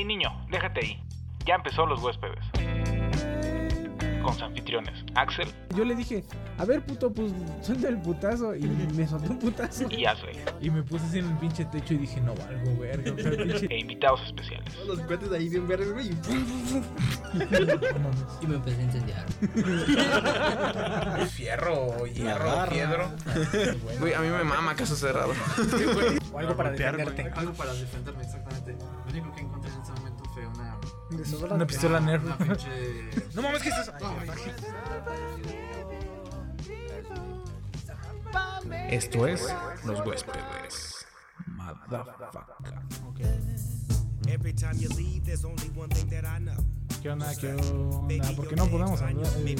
Hey niño, déjate ahí. Ya empezó los huéspedes. Con sus anfitriones, Axel Yo le dije, a ver, puto, pues suelta el putazo. Y me soltó un putazo. y Ashley. Y me puse así en el pinche techo y dije, no valgo, verga. O sea, pinche. E invitados especiales. Todos los cuates ahí bien verdes, güey. y me empecé a incendiar. Fierro, hierro, piedro. Güey, a mí me mama caso cerrado. O algo para defenderte. Algo para defenderme, exactamente. Lo único que una. Una pistola Nerf. Una pinche. No mames, ¿qué es eso? Esto es Los Huéspedes. Motherfucker. Every time you leave, there's only one thing that I know. ¿Qué onda? ¿Qué onda? ¿Por qué no podemos hablar? Eh.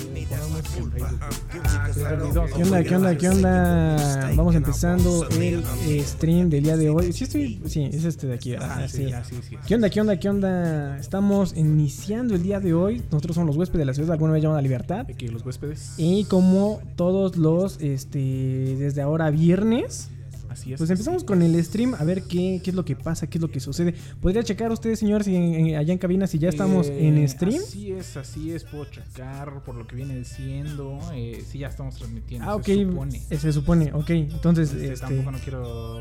¿Qué onda? ¿Qué onda? ¿Qué onda? Vamos empezando el eh, stream del día de hoy. Sí, estoy. Sí, es este de aquí. Ah, sí, sí. ¿Qué onda? ¿Qué onda? ¿Qué onda? Estamos iniciando el día de hoy. Nosotros somos los huéspedes de la ciudad, alguna vez llamada Libertad. Aquí los huéspedes. Y como todos los, este, desde ahora viernes, Así es. pues empezamos con el stream a ver qué, qué es lo que pasa, qué es lo que sucede. ¿Podría checar usted, señor, si en- en- allá en cabina, si ya estamos Eh, en stream? Así es, así es. Puedo checar por lo que viene diciendo. Eh, sí, ya estamos transmitiendo. Ah, ok. Se supone. eh, Se supone, ok. Entonces, Este, este, Tampoco no quiero.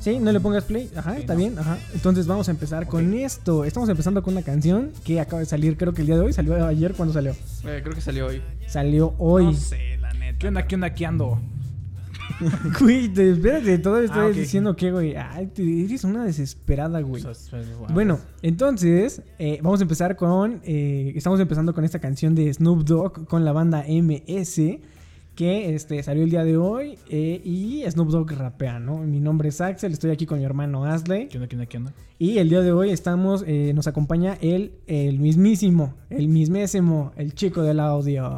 sí, no le pongas play. Ajá, está no. bien. Ajá. Entonces vamos a empezar con esto. Estamos empezando con una canción que acaba de salir, creo que el día de hoy. ¿Salió ayer? ¿Cuándo salió? Eh, creo que salió hoy. Salió hoy. No sé, la neta. ¿Qué onda? ¿Qué onda? ¿Qué ando? Güey, te- espérate, todo estoy Ah, ok. diciendo que, güey. Ay, te- eres una desesperada, güey. O sea, wow. Bueno, entonces eh, vamos a empezar con. eh, estamos empezando con esta canción de Snoop Dogg con la banda MS. Que este, salió el día de hoy. eh, y Snoop Dogg rapea, ¿no? Mi nombre es Axel, estoy aquí con mi hermano Asley. ¿Qué onda? ¿Qué onda? ¿Qué onda? Y el día de hoy estamos. eh, nos acompaña el, el mismísimo, el mismésimo, el chico del audio.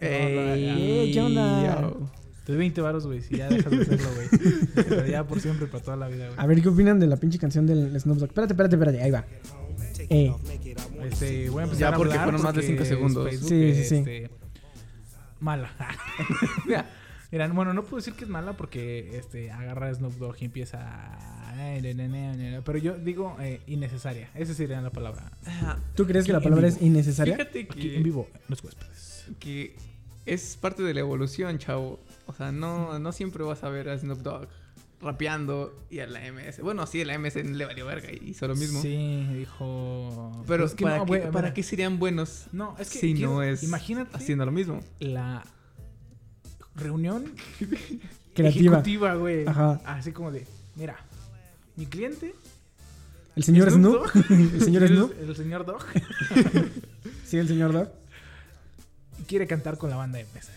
Ey, ¿Qué onda? yo. Te doy 20 varos, güey, si ya dejas de hacerlo, güey. Pero ya por siempre, para toda la vida, güey. A ver, ¿qué opinan de la pinche canción del Snoop Dogg? Espérate, espérate, espérate, ahí va. Eh, Este, voy a empezar Ya, a porque fueron más de porque cinco segundos. Facebook, Sí, sí, sí. este, Mala. Mira, bueno, no puedo decir que es mala porque este, agarra a Snoop Dogg y empieza a... Pero yo digo eh, innecesaria. Esa sería la palabra. ¿Tú crees que la palabra es innecesaria? Fíjate Aquí que, en vivo, los huéspedes. que es parte de la evolución, chavo. O sea, no, no siempre vas a ver a Snoop Dogg rapeando y a la MS. Bueno, sí, a la MS le valió verga y hizo lo mismo. Sí, dijo... Pero es que ¿para, no, qué, ¿para qué serían buenos No, es que... si no es Imagínate haciendo lo mismo? la reunión Creativa. ejecutiva, güey. Ajá. Así como de, mira, mi cliente... ¿El señor Snoop? ¿El señor Snoop? El señor Dog Sí, el señor Dog. quiere cantar con la banda MS.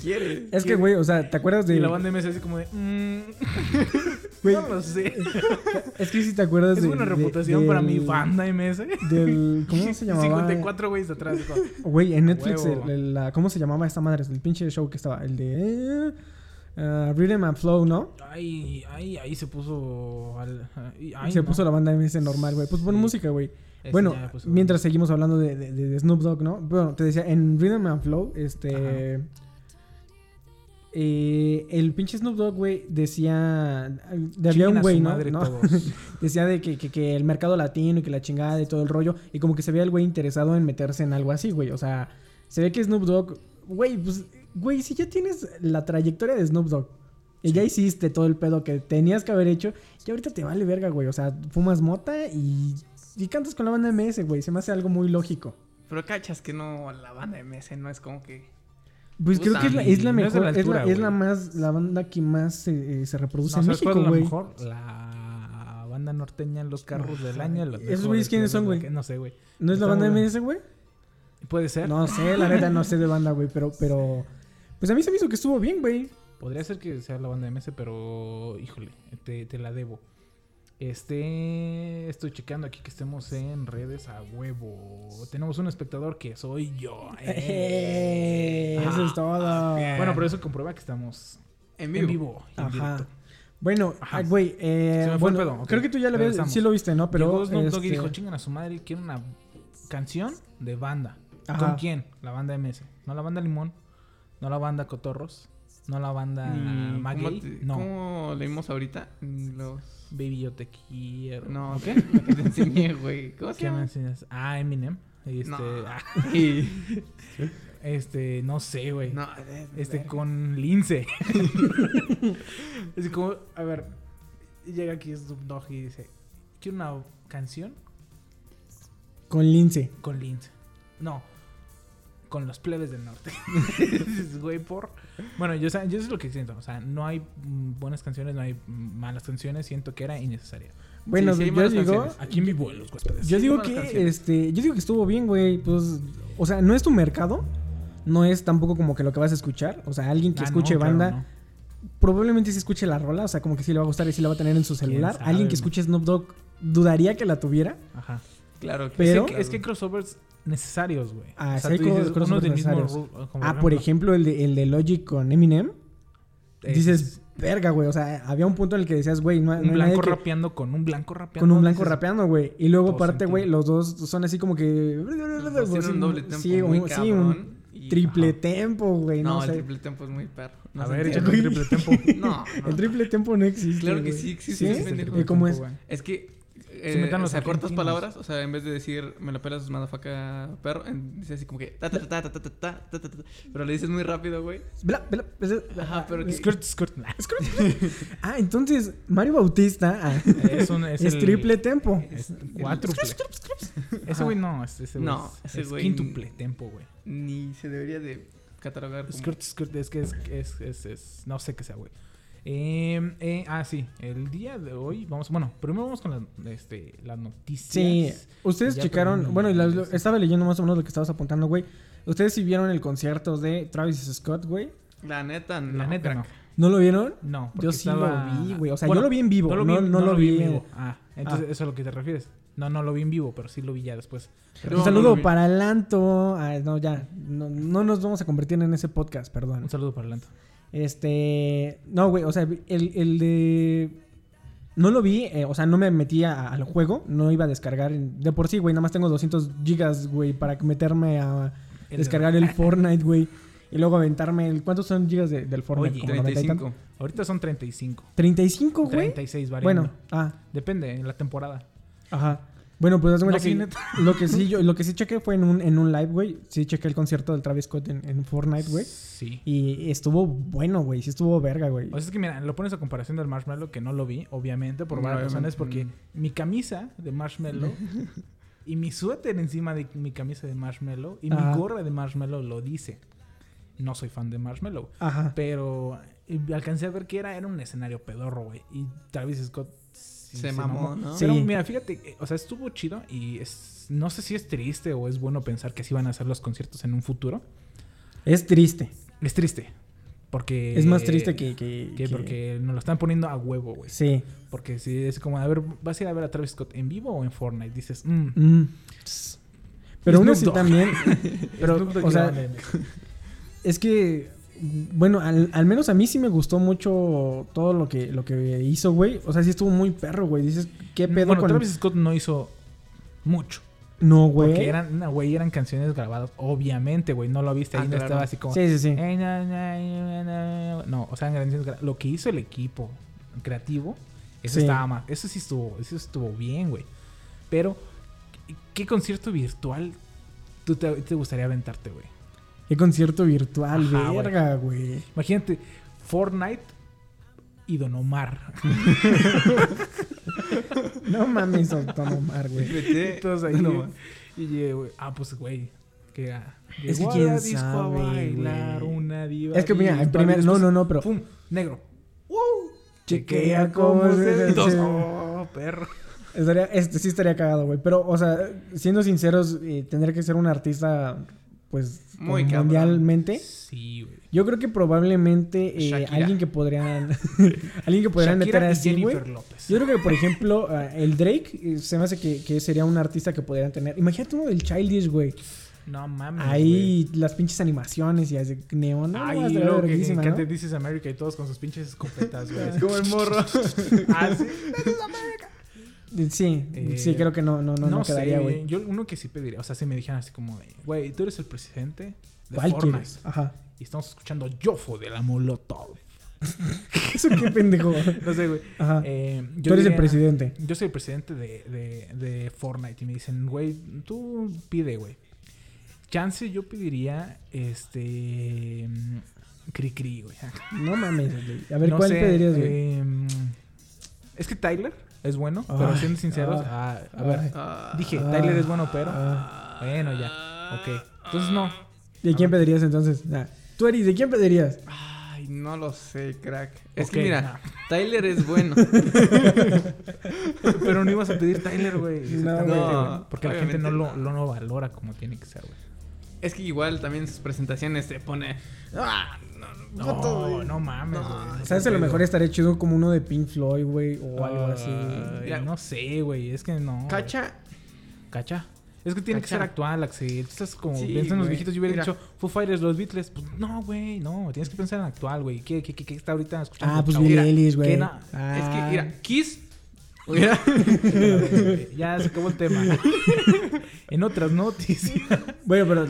Quiere. Es que, güey, o sea, ¿te acuerdas de...? Y la banda MS así como de, mm, Güey, no lo sé. es que si te acuerdas Es de... buena de- reputación para mi banda MS. Del... ¿Cómo se llamaba? 54 güeyes atrás. Güey, en Netflix, Huevo. el- el- la- ¿cómo se llamaba esta madre? El pinche show que estaba. El de... ah, Rhythm and Flow, ¿no? Ay, ay, ahí se puso. Al, ay, se no. puso la banda MS normal, güey. Pues pon Sí. música, güey. Bueno, puso- mientras seguimos hablando de, de- de Snoop Dogg, ¿no? Bueno, te decía, en Rhythm and Flow, este... eh, el pinche Snoop Dogg, güey, decía... de- había un güey, ¿no? madre ¿no? decía de que, que- que el mercado latino y que la chingada y todo el rollo. Y como que se veía el güey interesado en meterse en algo así, güey. O sea, se ve que Snoop Dogg... Güey, pues... Güey, si ya tienes la trayectoria de Snoop Dogg. Y ya hiciste todo el pedo que tenías que haber hecho. Y ahorita te vale verga, güey. O sea, fumas mota y... Y cantas con la banda MS, güey. Se me hace algo muy lógico. Pero cachas que no, la banda MS no es como que... Pues creo que es la, es la No es de mejor, es, la, altura, es la güey. más, la banda que más eh, eh, se reproduce No, en ¿sabes cuál México, es la güey. mejor? La banda norteña en los carros del año. los ¿Esos güeyes quiénes son, güey? No sé, güey. ¿No es la banda MS, güey? Puede ser. No sé, la neta no sé de banda, güey, pero, pero... Pues a mí se me hizo que estuvo bien, güey. Podría ser que sea la banda MS, pero híjole, te, te la debo. Este, estoy checando aquí que estemos en redes a huevo. Tenemos un espectador que soy yo. eh. Eh, eso es todo. Bueno, pero eso comprueba que estamos En en vivo. vivo. en Ajá. directo. Bueno, güey, eh, Se me fue el bueno, pedo, ok. creo que tú ya lo ves, sí lo viste, ¿no? Pero Llegó y este, dijo, chingan a su madre, quiero una canción de banda. Ajá. ¿Con quién? La banda MS. No la banda Limón, no la banda Cotorros, No la banda Ni- Maguey. ¿cómo, te- No. ¿Cómo leímos ahorita? Los... Baby, yo te quiero. No, ¿Qué? que te enseñé, güey. ¿Cómo se ¿Qué me llama? enseñas? Ah, Eminem. Este, No. ah, Y- este, no sé, güey. No, Este, con Lince. es como, a ver, llega aquí Snoop Dogg y dice, quiero una canción Con Lince. con Lince. No, con los plebes del norte. Güey, por... Bueno, yo, sa- yo eso es lo que siento. O sea, no hay buenas canciones, no hay malas canciones. Siento que era innecesaria. Bueno, Sí, sí hay yo digo, canciones. Aquí en vivo, los huéspedes. yo Sí, digo que, canciones. este, yo digo que estuvo bien, güey. Pues, o sea, no es tu mercado. No es tampoco como que lo que vas a escuchar. O sea, alguien que Ah, no, escuche claro, banda, no. probablemente sí escuche la rola. O sea, como que sí le va a gustar y sí la va a tener en su celular. sabe, Alguien que escuche Snoop Dogg dudaría que la tuviera. Ajá. Claro que Pero- es, que, es que hay crossovers necesarios, güey. Ah, O sea, sí tú dices, crossovers mismo necesarios. como ah, por ejemplo, el de, el de Logic con Eminem. es Dices, verga, güey. O sea, había un punto en el que decías, güey, no, un blanco que- rapeando con un blanco rapeando. con un blanco dices, rapeando, güey. Y luego aparte, güey, los dos son así como que... Un doble tempo Sí, muy un, sí, un y- triple Ajá. tempo, güey. No, No, el sé. triple tempo es muy perro. No A ver, un triple tempo. No, no. El triple tempo no existe. Claro que sí existe, ¿Sí? es pendejo. ¿Y cómo es? Es que. Se metan Eh, los o sea, cortas palabras, o sea, en vez de decir me lo pelas madafaca perro, dice así como que ta ta ta ta ta ta ta ta ta ta, pero le dices muy rápido, güey. Bla, bla, bla, Ajá, pero que- Skirt, skirt. Ah, entonces Mario Bautista ah, Es, un, es, es, el- triple tempo. Es cuádruple. Ese güey no, es- ese güey No, es, quíntuple tempo, güey. Ni se debería de catalogar como Skirt, skirt, es que es, es, es, es- no sé qué sea, güey. Eh, eh, ah, sí, el día de hoy vamos, bueno, primero vamos con las, este, las noticias. Sí, ustedes checaron, bueno, y la- lo- estaba leyendo más o menos lo que estabas apuntando, güey. Ustedes sí vieron el concierto de Travis Scott, güey. La neta, no. La neta, no. ¿No lo vieron? No, Yo sí estaba- lo vi, güey. O sea, Bueno, yo lo vi en vivo, no, no lo vi. en vivo. Ah, entonces Ah. eso es a lo que te refieres. No, no lo vi en vivo, pero sí lo vi ya después. Un saludo para Lanto. Ah, no, ya. No, no nos vamos a convertir en ese podcast, perdón. Un saludo para Lanto. Este. No, güey. O sea, el, el de. No lo vi, eh, o sea, no me metí a- al juego, no iba a descargar. De por sí, güey, nada más tengo 200 gigas, güey, para meterme a El- descargar el Fortnite, güey. Y luego aventarme el... ¿Cuántos son gigas de- del Fortnite? Oye, Como 90 y tanto. 35. Ahorita son 35. 35, güey. 36 variando. Bueno, ah, Depende, en la temporada. ajá. Bueno, pues haz de cuenta No, sí, lo que sí yo, lo que sí chequé fue en un, en un live, güey. Sí chequé el concierto del Travis Scott en, en Fortnite, güey. Sí. Y estuvo bueno, güey. Sí estuvo verga, güey. O sea, es que mira, lo pones a comparación del Marshmallow, que no lo vi, obviamente, por varias razones, porque mi camisa de Marshmallow y mi suéter encima de mi camisa de Marshmallow y Ajá. mi gorra de Marshmallow lo dice. No soy fan de Marshmallow, Ajá. pero y alcancé a ver que era, era un escenario pedorro, güey. Y Travis Scott sí Se mamó, ¿no? Pero Sí. mira, fíjate, eh, o sea, estuvo chido y es, no sé si es triste o es bueno pensar que así van a ser los conciertos en un futuro. Es triste. Es triste. Porque. Es más triste que... que- que que- porque nos lo están poniendo a huevo, güey. Sí. Porque si es como, a ver, ¿vas a ir a ver a Travis Scott en vivo o en Fortnite? Dices, mm. Mm. Pero así Dogg. también... pero, o sea, es que... Bueno, al, al menos a mí sí me gustó mucho todo lo que, lo que hizo, güey. O sea, sí estuvo muy perro, güey. Dices, ¿qué pedo bueno, con...? Travis Scott no hizo mucho. No, güey. Porque eran, no, güey, eran canciones grabadas. Obviamente, güey, no lo viste ahí, Ah, no claro. estaba así como. Sí, sí, sí. No, o sea, eran canciones gra- Lo que hizo el equipo creativo, eso Sí. estaba más. Eso sí estuvo, eso estuvo bien, güey. Pero, ¿qué, qué concierto virtual tú te, te gustaría aventarte, güey? Qué concierto virtual, Ajá, güey. verga, güey. Imagínate, Fortnite y Don Omar. No mames, Don Omar, güey. Todos ahí. No, y llegué, güey. Ah, pues, güey. Que ah, Es que a quién disco a sabe, bailar güey. una diva. Es que mira, en primer... No, no, no, pero... ¡Pum! Negro. Chequea cómo se... se- Oh, perro. Estaría, este sí estaría cagado, güey. Pero, o sea, siendo sinceros, eh, tendría que ser un artista, pues, Muy mundialmente. Sí, güey. Yo creo que probablemente eh, alguien que podrían... alguien que podrían meter así, güey. Yo creo que, por ejemplo, eh, el Drake eh, se me hace que, que sería un artista que podrían tener. Imagínate uno del Childish, güey. No mames. Ahí las pinches animaciones y así neón. Ay, y luego que, que ¿no? te dices América y todos con sus pinches escopetas, güey. así. Como el morro. ah, sí. Sí, Eh, sí, creo que no, no, no, no, quedaría, güey. Yo uno que sí pediría, o sea, si me dijeran así como de, güey, tú eres el presidente de ¿Cuál Fortnite. quieres? Ajá. Y estamos escuchando Yofo de la Molotov. ¿Eso qué pendejo? No sé, güey. Ajá. Eh, Tú eres el presidente. Yo soy el presidente de, de, de Fortnite y me dicen, güey, tú pide, güey. Chance yo pediría, este... mm, Cri Cri, güey. No mames, güey. A ver, No ¿cuál sé, pedirías, güey? eh, es que Tyler es bueno, pero siendo sinceros, ay, ah, a ver, ay. Dije, Tyler es bueno, pero... ah. Bueno, ya, ok. Entonces no, ¿De quién pedirías entonces? Ah, Tú, Eris, ¿de quién pedirías? Ay, no lo sé, crack. Es que mira, no. Tyler es bueno. pero no ibas a pedir Tyler, güey. No, Porque la gente no lo, no. lo no valora como tiene que ser, güey. Es que igual también sus presentaciones se pone. Ah, no, no, No, no mames, güey. ¿Sabes? A lo mejor estaría chido como uno de Pink Floyd, güey, o algo así. No sé, güey. Es que no. Cacha. Cacha. Es que tiene que ser actual, Axel. Tú estás como Sí, piensas en los viejitos. Yo hubiera Mira. dicho Foo Fighters, los Beatles. Pues no, güey, no. Tienes que pensar en actual, güey. ¿Qué, qué, qué, qué está ahorita escuchando? Ah, pues? Billie güey. Ah. Es que, mira, Kiss. Mira. ya se acabó el tema. en otras noticias. Bueno, pero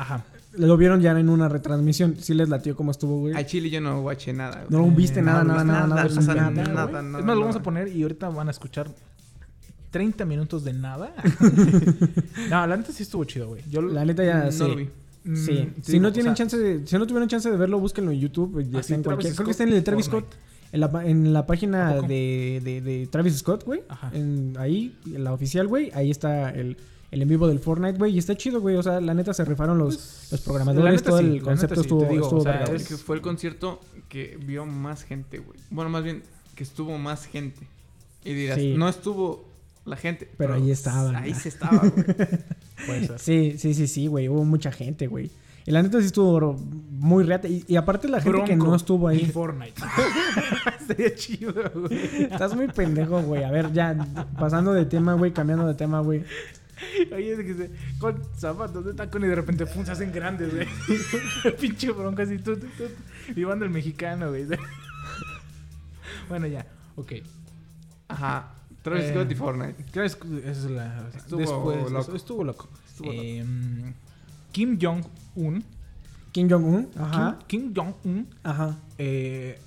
Ajá. lo vieron ya en una retransmisión. Sí les latió cómo estuvo, güey. A Chile yo no guaché nada. güey. No viste Eh, nada, no, nada, nada, nada, nada, nada, nada, es más, lo vamos a poner y ahorita van a escuchar 30 minutos de nada. no, la neta sí estuvo chido, güey. Yo La neta ya, No sí. lo vi. Mm, Sí, sí, si no o tienen sea, chance de, si no tuvieron chance de verlo, búsquenlo en YouTube, ya Ah, está en cualquier, creo que está en el de Travis. Scott, en la, en la ¿A página de, de, de Travis Scott, güey, Ajá. en, ahí, en la oficial, güey, ahí está el, el en vivo del Fortnite, güey, y está chido, güey, o sea, la neta se rifaron los, los la programadores, neta todo sí, el la concepto neta sí, estuvo, digo, estuvo o sea, verga, güey. Es que fue el concierto que vio más gente, güey. Bueno, más bien, que estuvo más gente. Y dirás, Sí. no estuvo la gente. Pero ahí estaban. Ahí se estaba, güey. Puede ser. Sí, sí, sí, sí, güey, hubo mucha gente, güey. Y la neta sí estuvo muy reata. Y, y aparte la gente que no estuvo en ahí. Fortnite. Estaría chido, güey. Estás muy pendejo, güey. A ver, ya, pasando de tema, güey, cambiando de tema, güey. Oye, es que se, con zapatos de tacón y de repente pum, se hacen grandes, güey. Pinche bronca así, tú, tú, tú. Vivando el mexicano, güey. bueno, ya, ok. Ajá. Travis Eh, Scott y Fortnite. ¿Qué es, esa es la, Estuvo después, loco. Estuvo loco. Estuvo loco. Em, Kim Jong-un. Kim Jong-un. Ajá. Kim, Kim Jong-un Ajá. eh,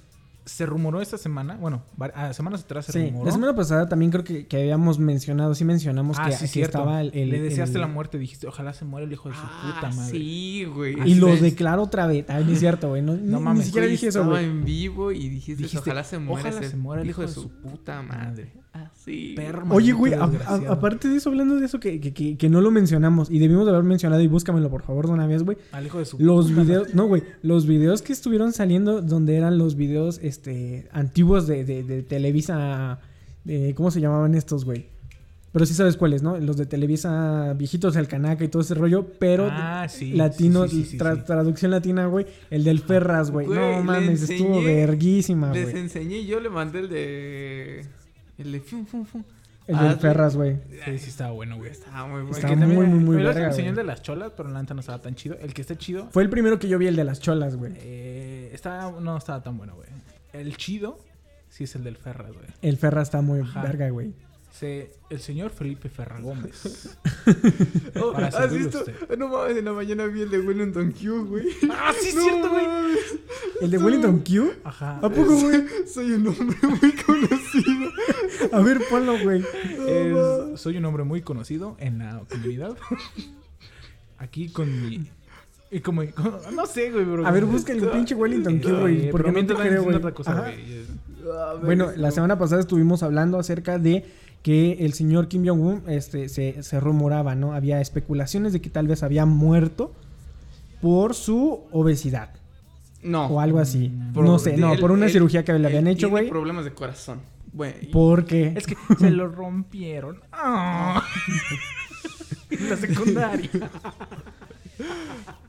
se rumoró esta semana, bueno, ah, semanas atrás se Sí, rumoró. la semana pasada también creo que, que habíamos mencionado, sí mencionamos ah, que sí, aquí cierto. estaba el, el- Le deseaste el- la muerte, dijiste, ojalá se muera el hijo de su puta madre. Ah, Sí, güey. Y lo declaro otra vez. Ay, no es cierto, güey. No, ni- mames, ni siquiera dije eso, estaba güey. en vivo y dijiste, Dijiste, ojalá se muera ojalá se muera el hijo de su puta madre. Así. Perro, Oye, güey, a- a- desgraciado. aparte de eso, hablando de eso, que, que, que, que no lo mencionamos y debimos de haber mencionado, y búscamelo por favor de una vez, güey. Al hijo de su Los puta videos, no, güey, los videos que estuvieron saliendo donde eran los videos este antiguos de, de, de Televisa, de, ¿cómo se llamaban estos, güey? Pero sí sabes cuáles, ¿no? Los de Televisa viejitos, el canaca y todo ese rollo, pero Ah, sí, latino, sí, sí, sí, tra- sí. traducción latina, güey, el del Ferras, güey. Güey, No mames, estuvo verguísima, Les güey. enseñé, yo le mandé el de. El de. Fum, fum, fum. El del Hazle- Ferras, güey. Sí, sí estaba bueno, güey. Estaba muy bueno. Que muy, también- muy, muy me verga, enseñó el de las cholas, pero la neta no estaba tan chido. El que está chido, Fue el primero que yo vi, el de las cholas, güey. eh, estaba, no estaba tan bueno, güey. El chido, sí es el del Ferras, güey. El Ferras está muy Ajá. verga, güey. Se- el señor Felipe Ferra Gómez. Oh, ¿Has visto? usted. No mames, en la mañana vi el de Wellington Q, güey. ¡Ah, sí es No cierto, güey! ¿El de Wellington Q? Ajá. ¿A poco, güey? Soy un hombre muy conocido. A ver, ponlo, güey. Es- soy un hombre muy conocido en la comunidad. Aquí con mi. Y como, no sé, güey, bro. A ver, busca el pinche Wellington Q, güey. Porque no te creo, güey. otra cosa, Ajá. güey. Bueno, la semana pasada estuvimos hablando acerca de que el señor Kim Jong-un este, se, se rumoraba, ¿no? Había especulaciones de que tal vez había muerto por su obesidad No. o algo así. Por- no sé, no, él- por una él- cirugía que le habían hecho, güey. problemas de corazón. Güey. Porque Es que se lo rompieron. Ah. en la secundaria.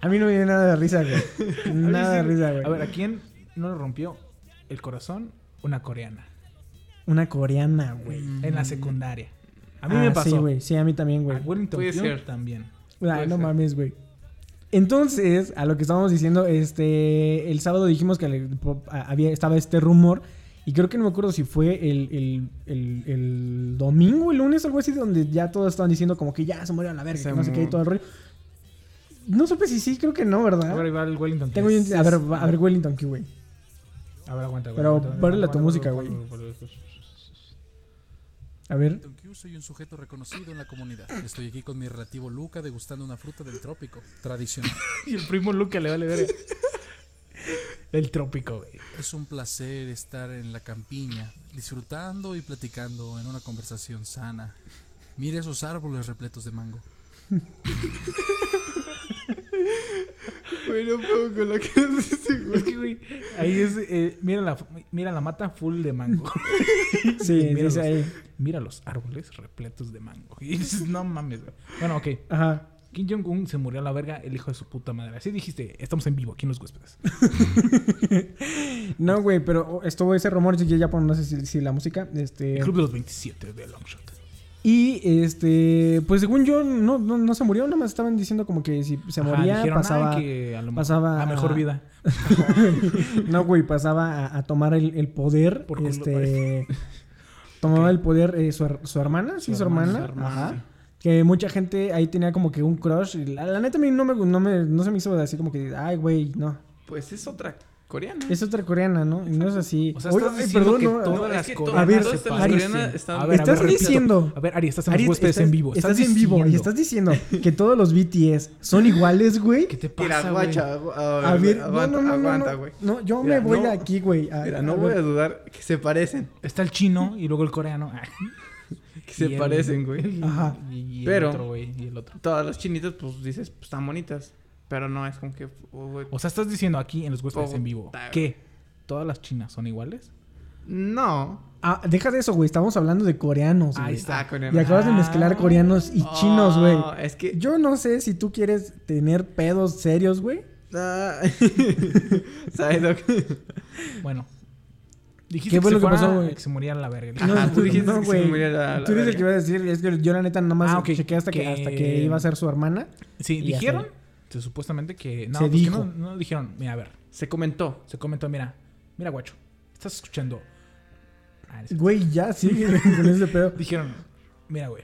A mí no me dio nada de risa, güey. Nada de risa, güey. A ver, ¿a quién no le rompió el corazón? Una coreana. Una coreana, güey. En la secundaria. A mí Ah, me pasó. Sí, güey. Sí, a mí también, güey. A Wellington Puede ser. también. Ah, Puede no ser. mames, güey. Entonces, a lo que estábamos diciendo, este, el sábado dijimos que le- había, estaba este rumor, y creo que no me acuerdo si fue el, el, el, el domingo, el lunes, algo así, donde ya todos estaban diciendo como que ya se murió a la verga, Se que no sé qué y todo el rollo. No supe si sí, creo que no, A ver, ¿verdad? ahí va el Wellington. Tengo yo... A ver, va- a ver, Wellington, ¿qué, güey? A ver, aguanta, güey. Pero párale a tu música, güey. A ver. Don Q, soy un sujeto reconocido en la comunidad. Estoy aquí con mi relativo Luca degustando una fruta del trópico, tradicional. Y el primo Luca le vale ver. El trópico, güey. Es un placer estar en la campiña, disfrutando y platicando en una conversación sana. Mire esos árboles repletos de mango. Güey, no puedo con lo que haces, güey. Es que, güey, ahí es. eh, mira, la, mira la mata full de mango. Sí, Mira dice los- ahí. Mira los árboles repletos de mango. Y dices, no mames, güey. Bueno, ok. Ajá. Kim Jong-un se murió a la verga, el hijo de su puta madre. Así dijiste, estamos en vivo aquí en los huéspedes. No, güey, pero estuvo ese rumor, yo ya pongo, no sé si, si la música, este... El club de los 27 de Longshot. Y, este, pues según yo, no, no, no se murió, nada más estaban diciendo como que si se Ajá, moría, dijeron, pasaba... "Ay, que a, lo mejor- pasaba a mejor a- vida. no, güey, pasaba a, a tomar el, el poder, Por este... tomaba el poder eh, su, su hermana, sí, su hermana. su hermana, Ajá. sí. Que mucha gente ahí tenía como que un crush. y La, la neta a mí no me, no me, no se me hizo así como que, ay, güey, no. Pues es otra coreana. Es otra coreana, ¿no? Y no es así. O sea, estás diciendo perdón, que no, todas las coreanas a ver, todas Ari, están- A ver, a Estás ver, diciendo- A ver, Ari, estás en Ari, huéspedes estás- en vivo. Estás, en vivo y estás diciendo que todos los BTS son iguales, güey. ¿Qué te pasa, güey? A ver, aguanta, no, no, no, no, aguanta, no. güey. No, yo Mira, me voy no. de aquí, güey. a- Mira, no voy a dudar que se parecen. Está el chino y luego el coreano. Ah. Que se parecen, güey. Ajá. Y, y el Pero- otro, güey, y el otro. Todas las chinitas, pues dices, pues están bonitas. Pero no es como que. oh. O sea, estás diciendo aquí en los huéspedes en vivo que todas las chinas son iguales. No. Ah, deja de eso, güey. Estamos hablando de coreanos, Ahí güey. está. Ah, coreana. Y acabas de mezclar coreanos y chinos, güey. Oh, Es que. Yo no sé si tú quieres tener pedos serios, güey. Ah. ¿Sabes lo que- Bueno. Dijiste ¿Qué fue que lo que pasó, güey? que se muriera la verga. Ajá, No, tú dijiste no, que se güey. muriera la Tú eres el verga. que iba a decir. Es que yo, la neta, nada más Ah, ok. chequé hasta que... Que- hasta que iba a ser su hermana. Sí, dijeron. Está. que supuestamente que. No, Se pues que no, no dijeron. Mira, a ver. Se comentó. Se comentó, mira. Mira, guacho. Estás escuchando. Ah, es- Güey, ya sigue con ese pedo. Dijeron, mira, güey.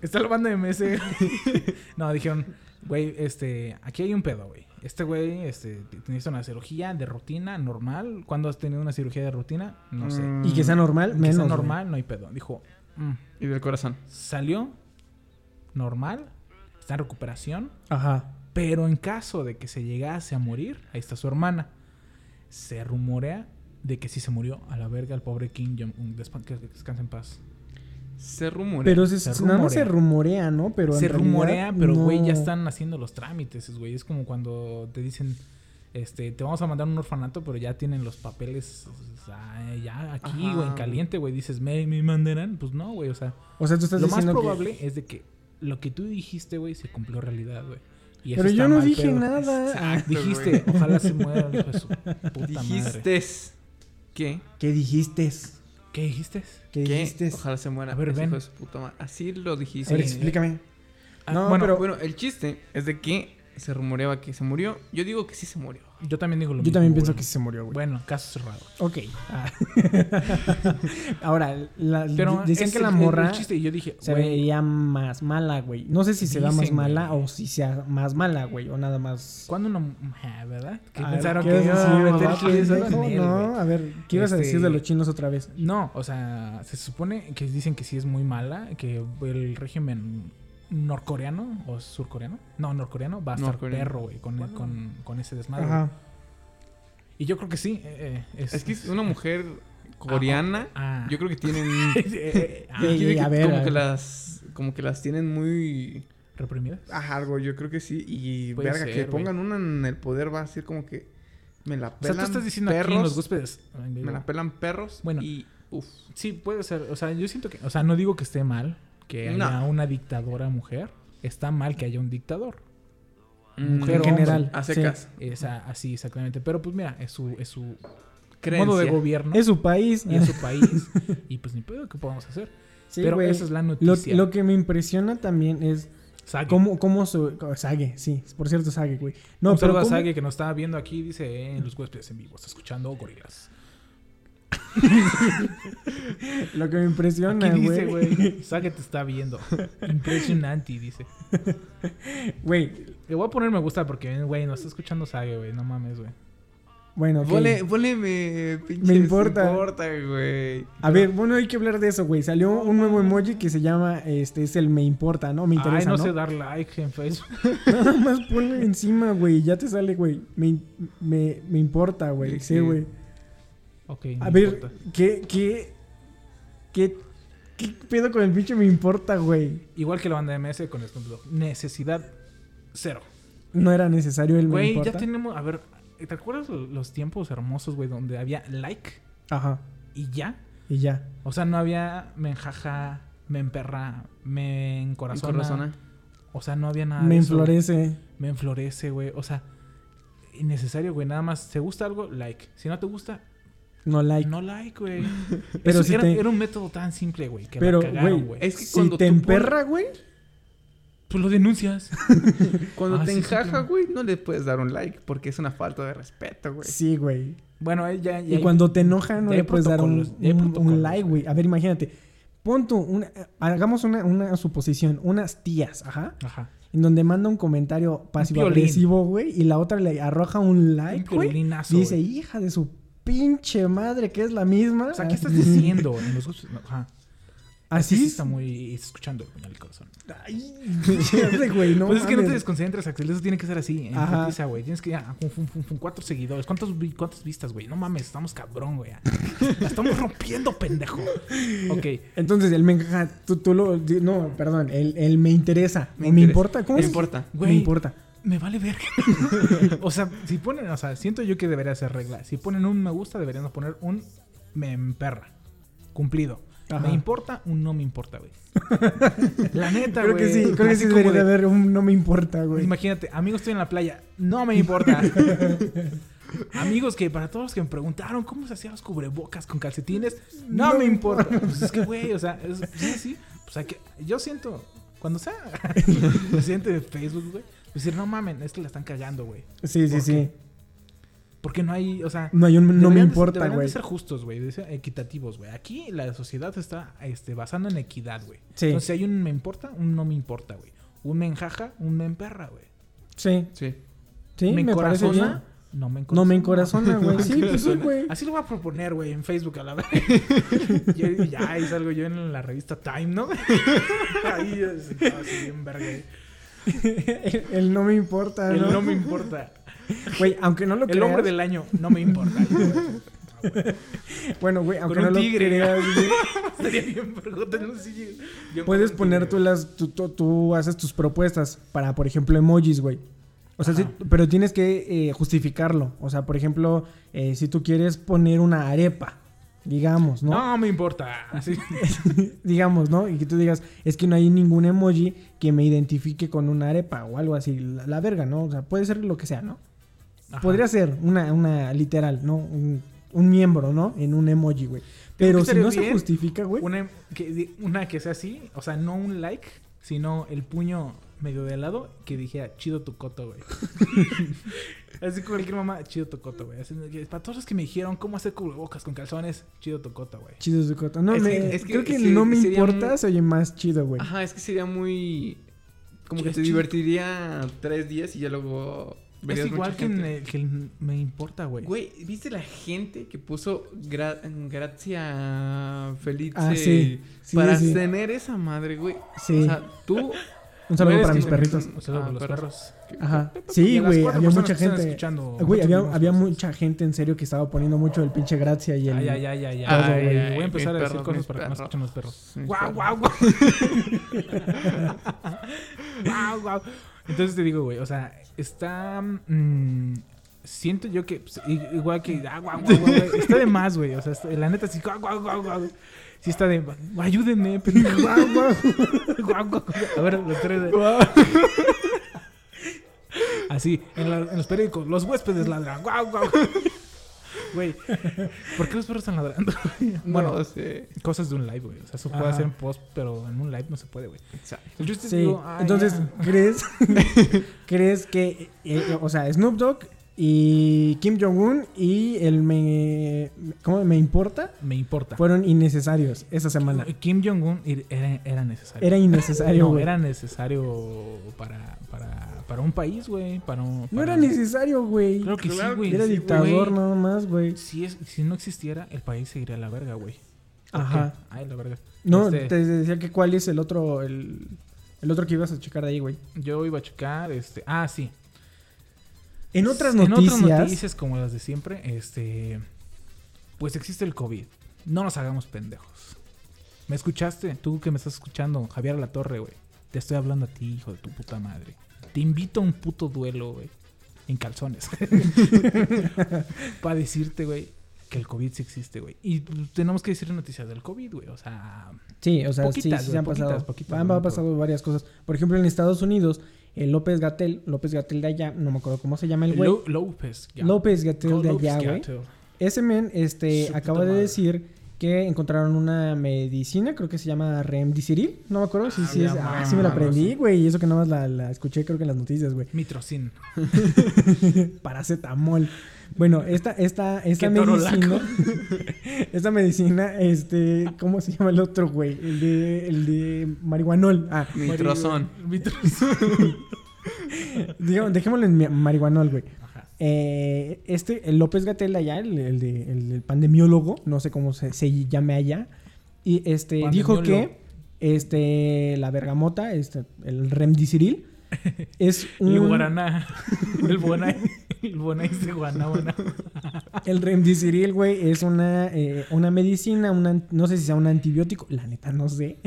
Está la banda de MS. no, dijeron, güey, este, aquí hay un pedo, güey. Este güey, este, necesita una cirugía de rutina normal. ¿Cuándo has tenido una cirugía de rutina? No sé. Mm, Y que sea normal, Que menos. sea güey. normal, no hay pedo. Dijo, mm, Y del corazón. salió normal, está en recuperación, Ajá. pero en caso de que se llegase a morir, ahí está su hermana. Se rumorea de que sí se murió a la verga el pobre Kim Jong-un. Que descanse en paz. Se rumorea. Pero se, Se nada más se rumorea. rumorea, ¿no? Pero se rumorea, pero güey, ya no. están haciendo los trámites, güey. Es como cuando te dicen, este, te vamos a mandar a un orfanato, pero ya tienen los papeles, o sea, ya aquí, güey, en caliente, güey. Dices, ¿me, me mandarán? Pues no, güey, o sea, O sea, tú estás lo más que- probable es de que lo que tú dijiste, güey, se cumplió realidad, güey. Y eso Pero yo no mal dije pedo. nada. Exacto, Dijiste, güey. ojalá se muera el hijo de su puta madre. Dijiste que. ¿Qué dijiste? ¿Qué dijiste? ¿Qué dijiste? ojalá se muera. A ver, ese ven. hijo de su puta madre. Así lo dijiste. A ver, explícame. Ah, No, bueno, pero- Bueno, el chiste es de que se rumoreaba que se murió. Yo digo que sí se murió. Yo también digo lo Yo mismo. también pienso güey. que sí se murió, güey. Bueno, caso cerrado. Ok. Ah. Ahora, la, Pero que la morra el chiste, y yo dije, se güey, veía más mala, güey. No sé si se vea más Dicen, mala güey. o si sea más mala, güey. O nada más. ¿Cuándo ah, verdad? Que A ver, pensaron ¿qué que No, güey. a ver, ¿qué ibas a Este- decir de los chinos otra vez? No, o sea, se supone que dicen que sí es muy mala, que el régimen norcoreano o surcoreano, no, norcoreano va a estar Norcoreano. perro, güey, con, con, con ese desmadre. Ajá. Y yo creo que sí. eh, eh, es, Es que es una mujer coreana. Ah. Yo creo que tienen. Eh, ah, que a ver, como a que las. Como que las tienen muy. ¿Reprimidas? Ajá, algo, yo creo que sí. Y Puede verga, que ser, pongan una en el poder va a ser como que. Me la O sea, pelan. tú estás diciendo perros, aquí en los huéspedes. Ay, Me la pelan perros. Bueno. Y. Uf. Sí, puede ser. O sea, yo siento que. O sea, no digo que esté mal que haya No. una dictadora mujer. Está mal que haya un dictador. Mm, Mujer en o general. A sí. secas. Esa, así, exactamente. Pero pues mira, es su, es su Creencia. modo de gobierno. Es su país. y es su país. y pues ni pedo, ¿qué podemos hacer? Sí, Pero esa es la noticia. lo que me impresiona también es Sage. cómo, cómo su... Sage, sí. Por cierto, Sage, güey. No, Un pero saludo a Sage que nos está viendo aquí. Dice eh, en los huéspedes en vivo. Está escuchando gorilas. Lo que me impresiona, güey. güey. Sage te está viendo. Impresionante, dice. Güey, Le voy a poner me gusta porque, güey, nos está escuchando Sage, güey. No mames, güey. bueno, ok. Ponle, ponle me, pinches, Me importa. importa, güey. A ver, bueno, hay que hablar de eso, güey. Salió un nuevo emoji que se llama, este, es el me importa, ¿no? Me interesa, Ay, no, ¿no? sé dar like en Facebook. Nada más ponle encima, güey. Ya te sale, güey. Me, me, me importa, güey. Sí, sí. Güey. Ok, A ver, importa. ¿qué, qué, qué, qué pedo con el pinche me importa, güey? Igual que la banda MS con Snoop Dogg. Necesidad cero. No era necesario el Güey, ya tenemos. A ver, ¿te acuerdas lo- los tiempos hermosos, güey, donde había like Ajá. y ya? Y ya. O sea, no había me enjaja, me emperra, me encorazona. Corazona. O sea, no había nada me de eso. enflorece. Me enflorece, güey. O sea, innecesario, güey. Nada más, ¿te gusta algo? Like. Si no te gusta, No like. no like, güey. Pero si era, te- era un método tan simple, güey. Que Pero, güey, güey. Es que si cuando te emperra, güey. Pues lo denuncias. Cuando Ah, te sí, enjaja, güey, no le puedes dar un like porque es una falta de respeto, güey. Sí, güey. bueno, ya, ya Y hay- cuando te enoja, no ya le puedes dar un, like, güey. A ver, imagínate. Pon tú, una- hagamos una, una suposición. Unas tías, ajá. Ajá. En donde manda un comentario pasivo-agresivo, güey. Y la otra le arroja un like, güey. Dice, hija de su pinche madre, que es la misma. O sea, ¿qué estás diciendo? En los gustos- no, ajá. Así Sí, sí es. está muy... escuchando el puñal corazón. Ay, chale, güey, no pues es que no te desconcentres, Axel. Eso tiene que ser así. En putiza, güey. Tienes que... ah, fum, fum, fum, fum, cuatro seguidores. ¿Cuántos, ¿Cuántas vistas, güey? No mames, estamos cabrón, güey. La estamos rompiendo, pendejo. Ok. Entonces, el me encaja, tú, tú lo... No, perdón, el, el me interesa. Me o me interesa. importa. ¿Cómo Me es? importa. Güey. Me importa. Me vale ver. o sea, si ponen... O sea, siento yo que debería ser regla. Si ponen un me gusta, deberían poner un me emperra. Cumplido. Ajá. Me importa, un no me importa, güey. La neta, Creo güey. que sí, creo que sí debería de de- haber un no me importa, güey. Imagínate, amigos, estoy en la playa. No me importa. amigos, que para todos los que me preguntaron cómo se hacían los cubrebocas con calcetines, no, No me importa. Pues es que, güey, o sea, es, sí, sí. Pues hay que, yo siento, cuando sea presidente de Facebook, güey, decir, no mamen, es que la están cagando, güey. Sí, sí, ¿Por sí. qué? Porque no hay, o sea. No hay un no me deberían importa, deberían güey. de ser justos, güey, de ser equitativos, güey. Aquí la sociedad está este, basando en equidad, güey. Sí. Entonces, si hay un me importa, un no me importa, güey. Un me enjaja, un me emperra, güey. Sí, Sí. sí, me, parece bien. No me encorazona. No me encorazona, güey. Sí, pues sí, güey. Así lo voy a proponer, güey, en Facebook a la vez. Yo- ya, ahí salgo yo en la revista Time, ¿no? ahí así, así bien verga. El, el no me importa, El ¿no? no me importa. Güey, aunque no lo El creas. hombre del año, no me importa. Bueno, güey, aunque Con no lo creas, Estaría bien. Yo puedes poner tú las... Tú, tú- tú haces tus propuestas para, por ejemplo, emojis, güey. O sea, sí, pero tienes que eh, justificarlo. O sea, por ejemplo, eh, si tú quieres poner una arepa, digamos, ¿no? No me importa. Así. digamos, ¿no? Y que tú digas, es que no hay ningún emoji que me identifique con una arepa o algo así. La, la verga, ¿no? O sea, puede ser lo que sea, ¿no? Ajá. Podría ser una, una literal, ¿no? Un, un miembro, ¿no? En un emoji, güey. Pero si no se justifica, güey. Una que, una que sea así, o sea, no un like, sino el puño medio de lado que dijera chido tu coto, güey. así como cualquier mamá, chido tu coto, güey. Para todos los que me dijeron cómo hacer cubrebocas con calzones, chido tu coto, güey. Chido su coto. No, Es me- que- es que creo que sí, no me importa, muy- oye más chido, güey. Ajá, es que sería muy. Como que te chido. divertiría tres días y ya luego. Es igual que, en gente. el- que el me importa, güey. Güey, ¿viste la gente que puso gra gracia feliz Ah, sí. Sí, para sí. tener esa madre, güey? Sí. O sea, tú. Un saludo para mis perritos. Un saludo Ah, para los perros. Ajá. Sí, güey. Había mucha gente. escuchando, Güey, había, había mucha gente en serio que estaba poniendo mucho el pinche gracia y el. Ay, ay, ay, ay, ay. Voy a empezar a decir cosas para que no perros. escuchen los perros. Guau, guau, guau. Guau, guau. Entonces te digo, güey, o sea, está. mm, siento yo que. pues, igual que. Ah, está de más, güey. O sea, está- la neta, sí. Guau, guau, guau, guau. Sí está de. Ayúdenme, pendejo. Guau, guau. Guau, guau. A ver, los tres. de- Así, en, la- en los periódicos, los huéspedes ladran. Guau, guau. Güey, ¿por qué los perros están ladrando? Bueno, sé. cosas de un live, güey. O sea, eso puede Ajá. hacer en post, pero en un live no se puede, güey. Exacto. Es, Sí, digo, ah, entonces. ¿crees, ¿crees que, eh, o sea, Snoop Dogg y Kim Jong-un y el me, ¿Cómo me importa? Me importa. Fueron innecesarios esa semana. Kim Jong-un era, era necesario. Era innecesario, no, era necesario para, para, para un país, güey. Para un, No era necesario, güey. Claro que sí, güey. Era Sí, dictador nada más, güey. Si, es, si no existiera, el país seguiría a la verga, güey. ¿Por Ajá. Ay, la verga. No, Este, te decía que cuál es el otro, el, el otro que ibas a checar de ahí, güey. Yo iba a checar, este... Ah, sí. En otras En noticias, otras noticias como las de siempre, este... Pues existe el COVID. No nos hagamos pendejos. ¿Me escuchaste? Tú que me estás escuchando, Javier La Torre, güey. Te estoy hablando a ti, hijo de tu puta madre. Te invito a un puto duelo, güey. En calzones. Para decirte, güey, que el COVID sí existe, güey. Y tenemos que decir noticias del COVID, güey. O sea, sí, o sea, Poquitas, sí, sí se han poquitas, pasado, poquitas, han, pasado varias cosas. Por ejemplo, en Estados Unidos, el López Gatel, López Gatel de allá, no me acuerdo cómo se llama el güey. López. López Gatel de allá, güey. Ese men, este, Su acaba de madre. decir que encontraron una medicina, creo que se llama Remdesivir, no me acuerdo si Ah, sí es, ya, ah, sí me la aprendí, güey, y eso que nada más la, la escuché creo que en las noticias, güey. Mitrocin. Paracetamol. Bueno, esta, esta, esta medicina, esta medicina, este, ¿cómo se llama el otro, güey? El de, el de marihuanol. Ah, Mitrozón. Mitrozón. digamos, dejémoslo en marihuanol, güey. Eh, este, el López Gatel allá, el, el de, el pandemiólogo, no sé cómo se, se llame allá, y este, dijo que este, la bergamota, este, el remdesivir, es un... El guaraná. El buena. El buena. El remdesivir, güey, es una, eh, una medicina, una, no sé si sea un antibiótico, la neta no sé,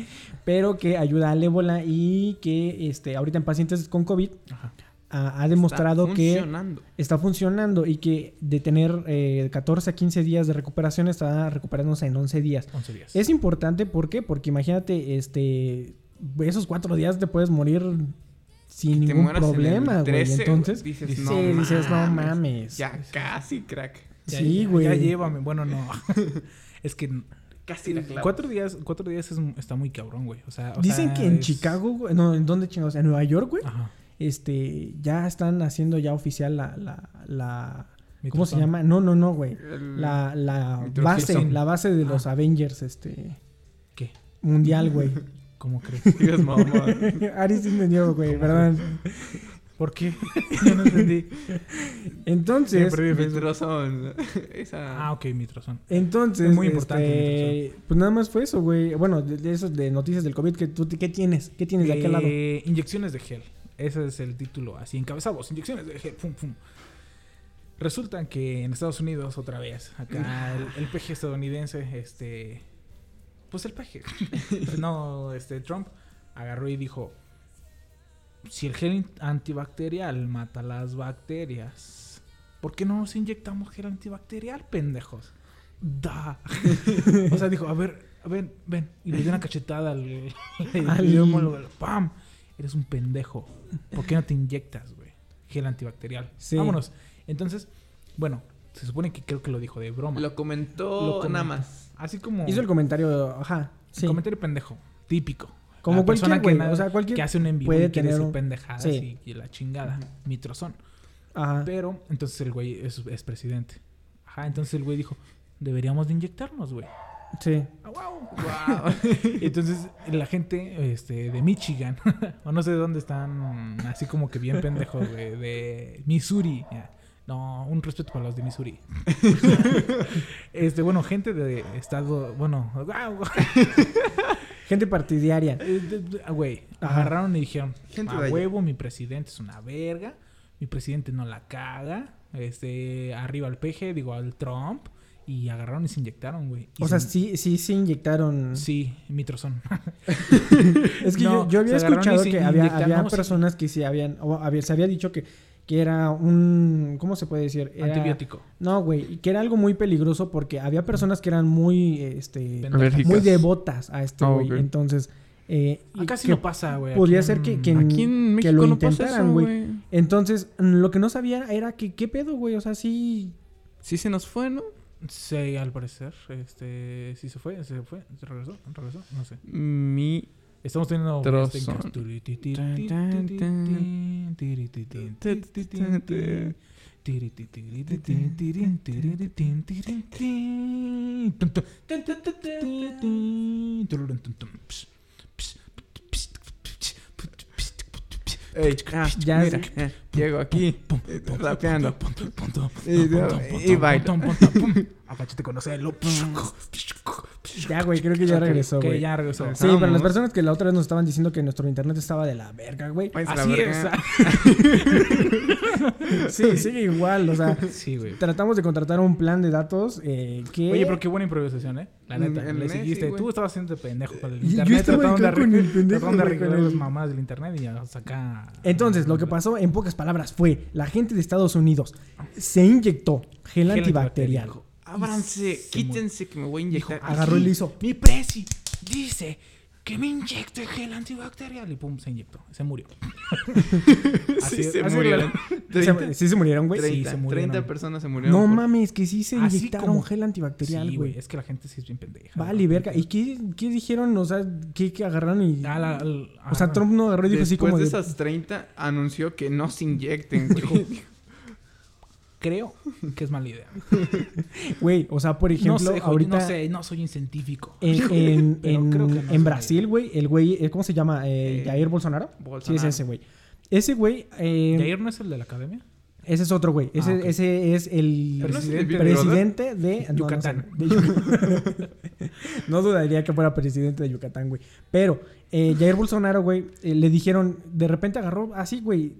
pero que ayuda al ébola y que este, ahorita en pacientes con COVID Ajá. Ha, ha demostrado Está que está funcionando y que de tener eh, 14 a 15 días de recuperación está recuperándose en 11 días. 11 días. Es importante, ¿por qué? Porque imagínate, este, esos cuatro días te puedes morir sin ningún problema, güey. 13, Entonces, dices, sí, no dices, no mames. Ya casi, crack. Ya- sí, ya- güey. Ya llévame. Bueno, no. es que Casi la clavo. cuatro días, cuatro días es- está muy cabrón, güey. O sea, o Dicen sea, que en es- Chicago, güey, no, ¿en dónde chingados? En Nueva York, güey, Ajá. Este, ya están haciendo ya oficial la, la, la, ¿cómo se llama? No, no, no, güey. La, la base, la base de los Ah. Avengers, este, ¿Qué? mundial, güey. ¿Cómo crees? Digas, mamá. Entendió, güey, perdón. ¿Por qué? Yo no entendí. Entonces. Mitrozón. Esa. Ah, ok, mitrozón. entonces, Es muy importante, este, pues nada más fue eso, güey. Bueno, de, de eso de noticias del COVID, que tú, ¿qué tienes? ¿Qué tienes de aquel lado? Eh, Inyecciones de gel. Ese es el título. Así encabezados. Inyecciones de gel. Pum, pum. Resulta que en Estados Unidos, otra vez, acá el, el peje estadounidense, este. Pues el peje. no, este, Trump agarró y dijo: Si el gel antibacterial mata las bacterias, ¿por qué no nos inyectamos gel antibacterial, pendejos? Da. o sea, dijo: A ver, ven, ven. Y le dio una cachetada al, al Al- ¡Pam! Eres un pendejo. ¿Por qué no te inyectas, güey? Gel antibacterial. Sí. Vámonos. Entonces, bueno, se supone que creo que lo dijo de broma. Lo comentó Lo comentó. nada más. Así como. Hizo el comentario, ajá, sí. comentario pendejo. Típico. Como La persona cualquier güey, que, na- o sea, cualquier que hace un en vivo puede y quiere tener decir un- pendejadas sí. y, y la chingada. Mitrozón. Ajá. Pero, entonces el güey es, es presidente. Ajá, entonces el güey dijo, deberíamos de inyectarnos, güey. Sí. ¡Ah, Entonces la gente este, de Michigan, o no sé de dónde están, así como que bien pendejos, güey, de Missouri. ya. No, un respeto para los de Missouri. este, bueno, gente de estado, bueno, guau, Gente partidaria. eh, ah, güey, agarraron y dijeron, Gente a huevo, mi presidente es una verga, mi presidente no la caga, este, arriba al peje, digo al Trump, y agarraron y se inyectaron, güey. O sea, se- sí, sí, sí inyectaron. Sí, mitrozón. Es que No, yo, yo había se escuchado se que había, había no, sí. personas que sí habían, o había- se había dicho que, que era un, ¿cómo se puede decir? Era- Antibiótico. No, güey, que era algo muy peligroso porque había personas que eran muy, este, muy devotas a este Ah, güey. Entonces, eh, sí que no pasa, güey. podría aquí ser que, que, Aquí en que México lo no intentaran, güey. Entonces, lo que no sabía era que, ¿qué pedo, güey? O sea, sí, Sí se nos fue, ¿no? Sí, al parecer, este, sí se fue, se fue, se regresó, regresó, no sé. Mi... Estamos teniendo este, Ey, ah, Ya mira, eh, llego aquí pum, eh, pum, rapeando. pum, pum, pum, pum, Y- pum, pum, y pum, bailo. pum, pum, pum, pum. Ya, güey, creo que ya regresó, güey. ya regresó. Sí, para las Vamos. personas que la otra vez nos estaban diciendo que nuestro internet estaba de la verga, güey. La Así verga. es. Sí, sigue igual, o sea, Sí, güey. tratamos de contratar un plan de datos eh, que... Oye, pero qué buena improvisación, ¿eh? La neta, Mm, el le seguiste. sí. Tú estabas haciendo de pendejo con el Y yo internet. estaba Tratando de, pendejo, de arreglar las mamás del internet y ya saca... Entonces, lo que pasó en pocas palabras fue, la gente de Estados Unidos se inyectó gel, Gel antibacterial. antibacterial. Ábranse, Se quítense que me voy a inyectar. Agarró y le hizo. Mi presi dice que me inyecte gel antibacterial. Y pum, se inyectó. Se murió. Sí, se así murieron. ¿Sí se murieron, güey? 30, se murieron. 30 personas se murieron. No por- mames, que sí se inyectaron como- gel antibacterial, Sí, güey. Es que la gente sí es bien pendeja. Vale, verga. ¿Y qué, qué dijeron? O sea, ¿qué, qué agarraron y...? Ah, la- o sea, Trump no agarró y dijo así Después como de de... esas 30, anunció que no se inyecten, güey. Creo que es mala idea. Güey, o sea, por ejemplo, no sé, ahorita... no sé, no soy un científico. En, en, en- creo que no en es Brasil, güey, el güey, eh, ¿cómo se llama? Eh, Eh, Jair Bolsonaro. Sí, Bolsonaro. es ese, güey. Ese güey, eh, ¿Jair no es el de la academia? ese es otro güey. Ese, Ah, ok. ese es el ¿Pero no es el de Presidente Big presidente de no, Yucatán. No, sé, de Yucatán. No dudaría que fuera presidente de Yucatán, güey. Pero eh, Jair Bolsonaro, güey, eh, le dijeron, de repente agarró así, güey.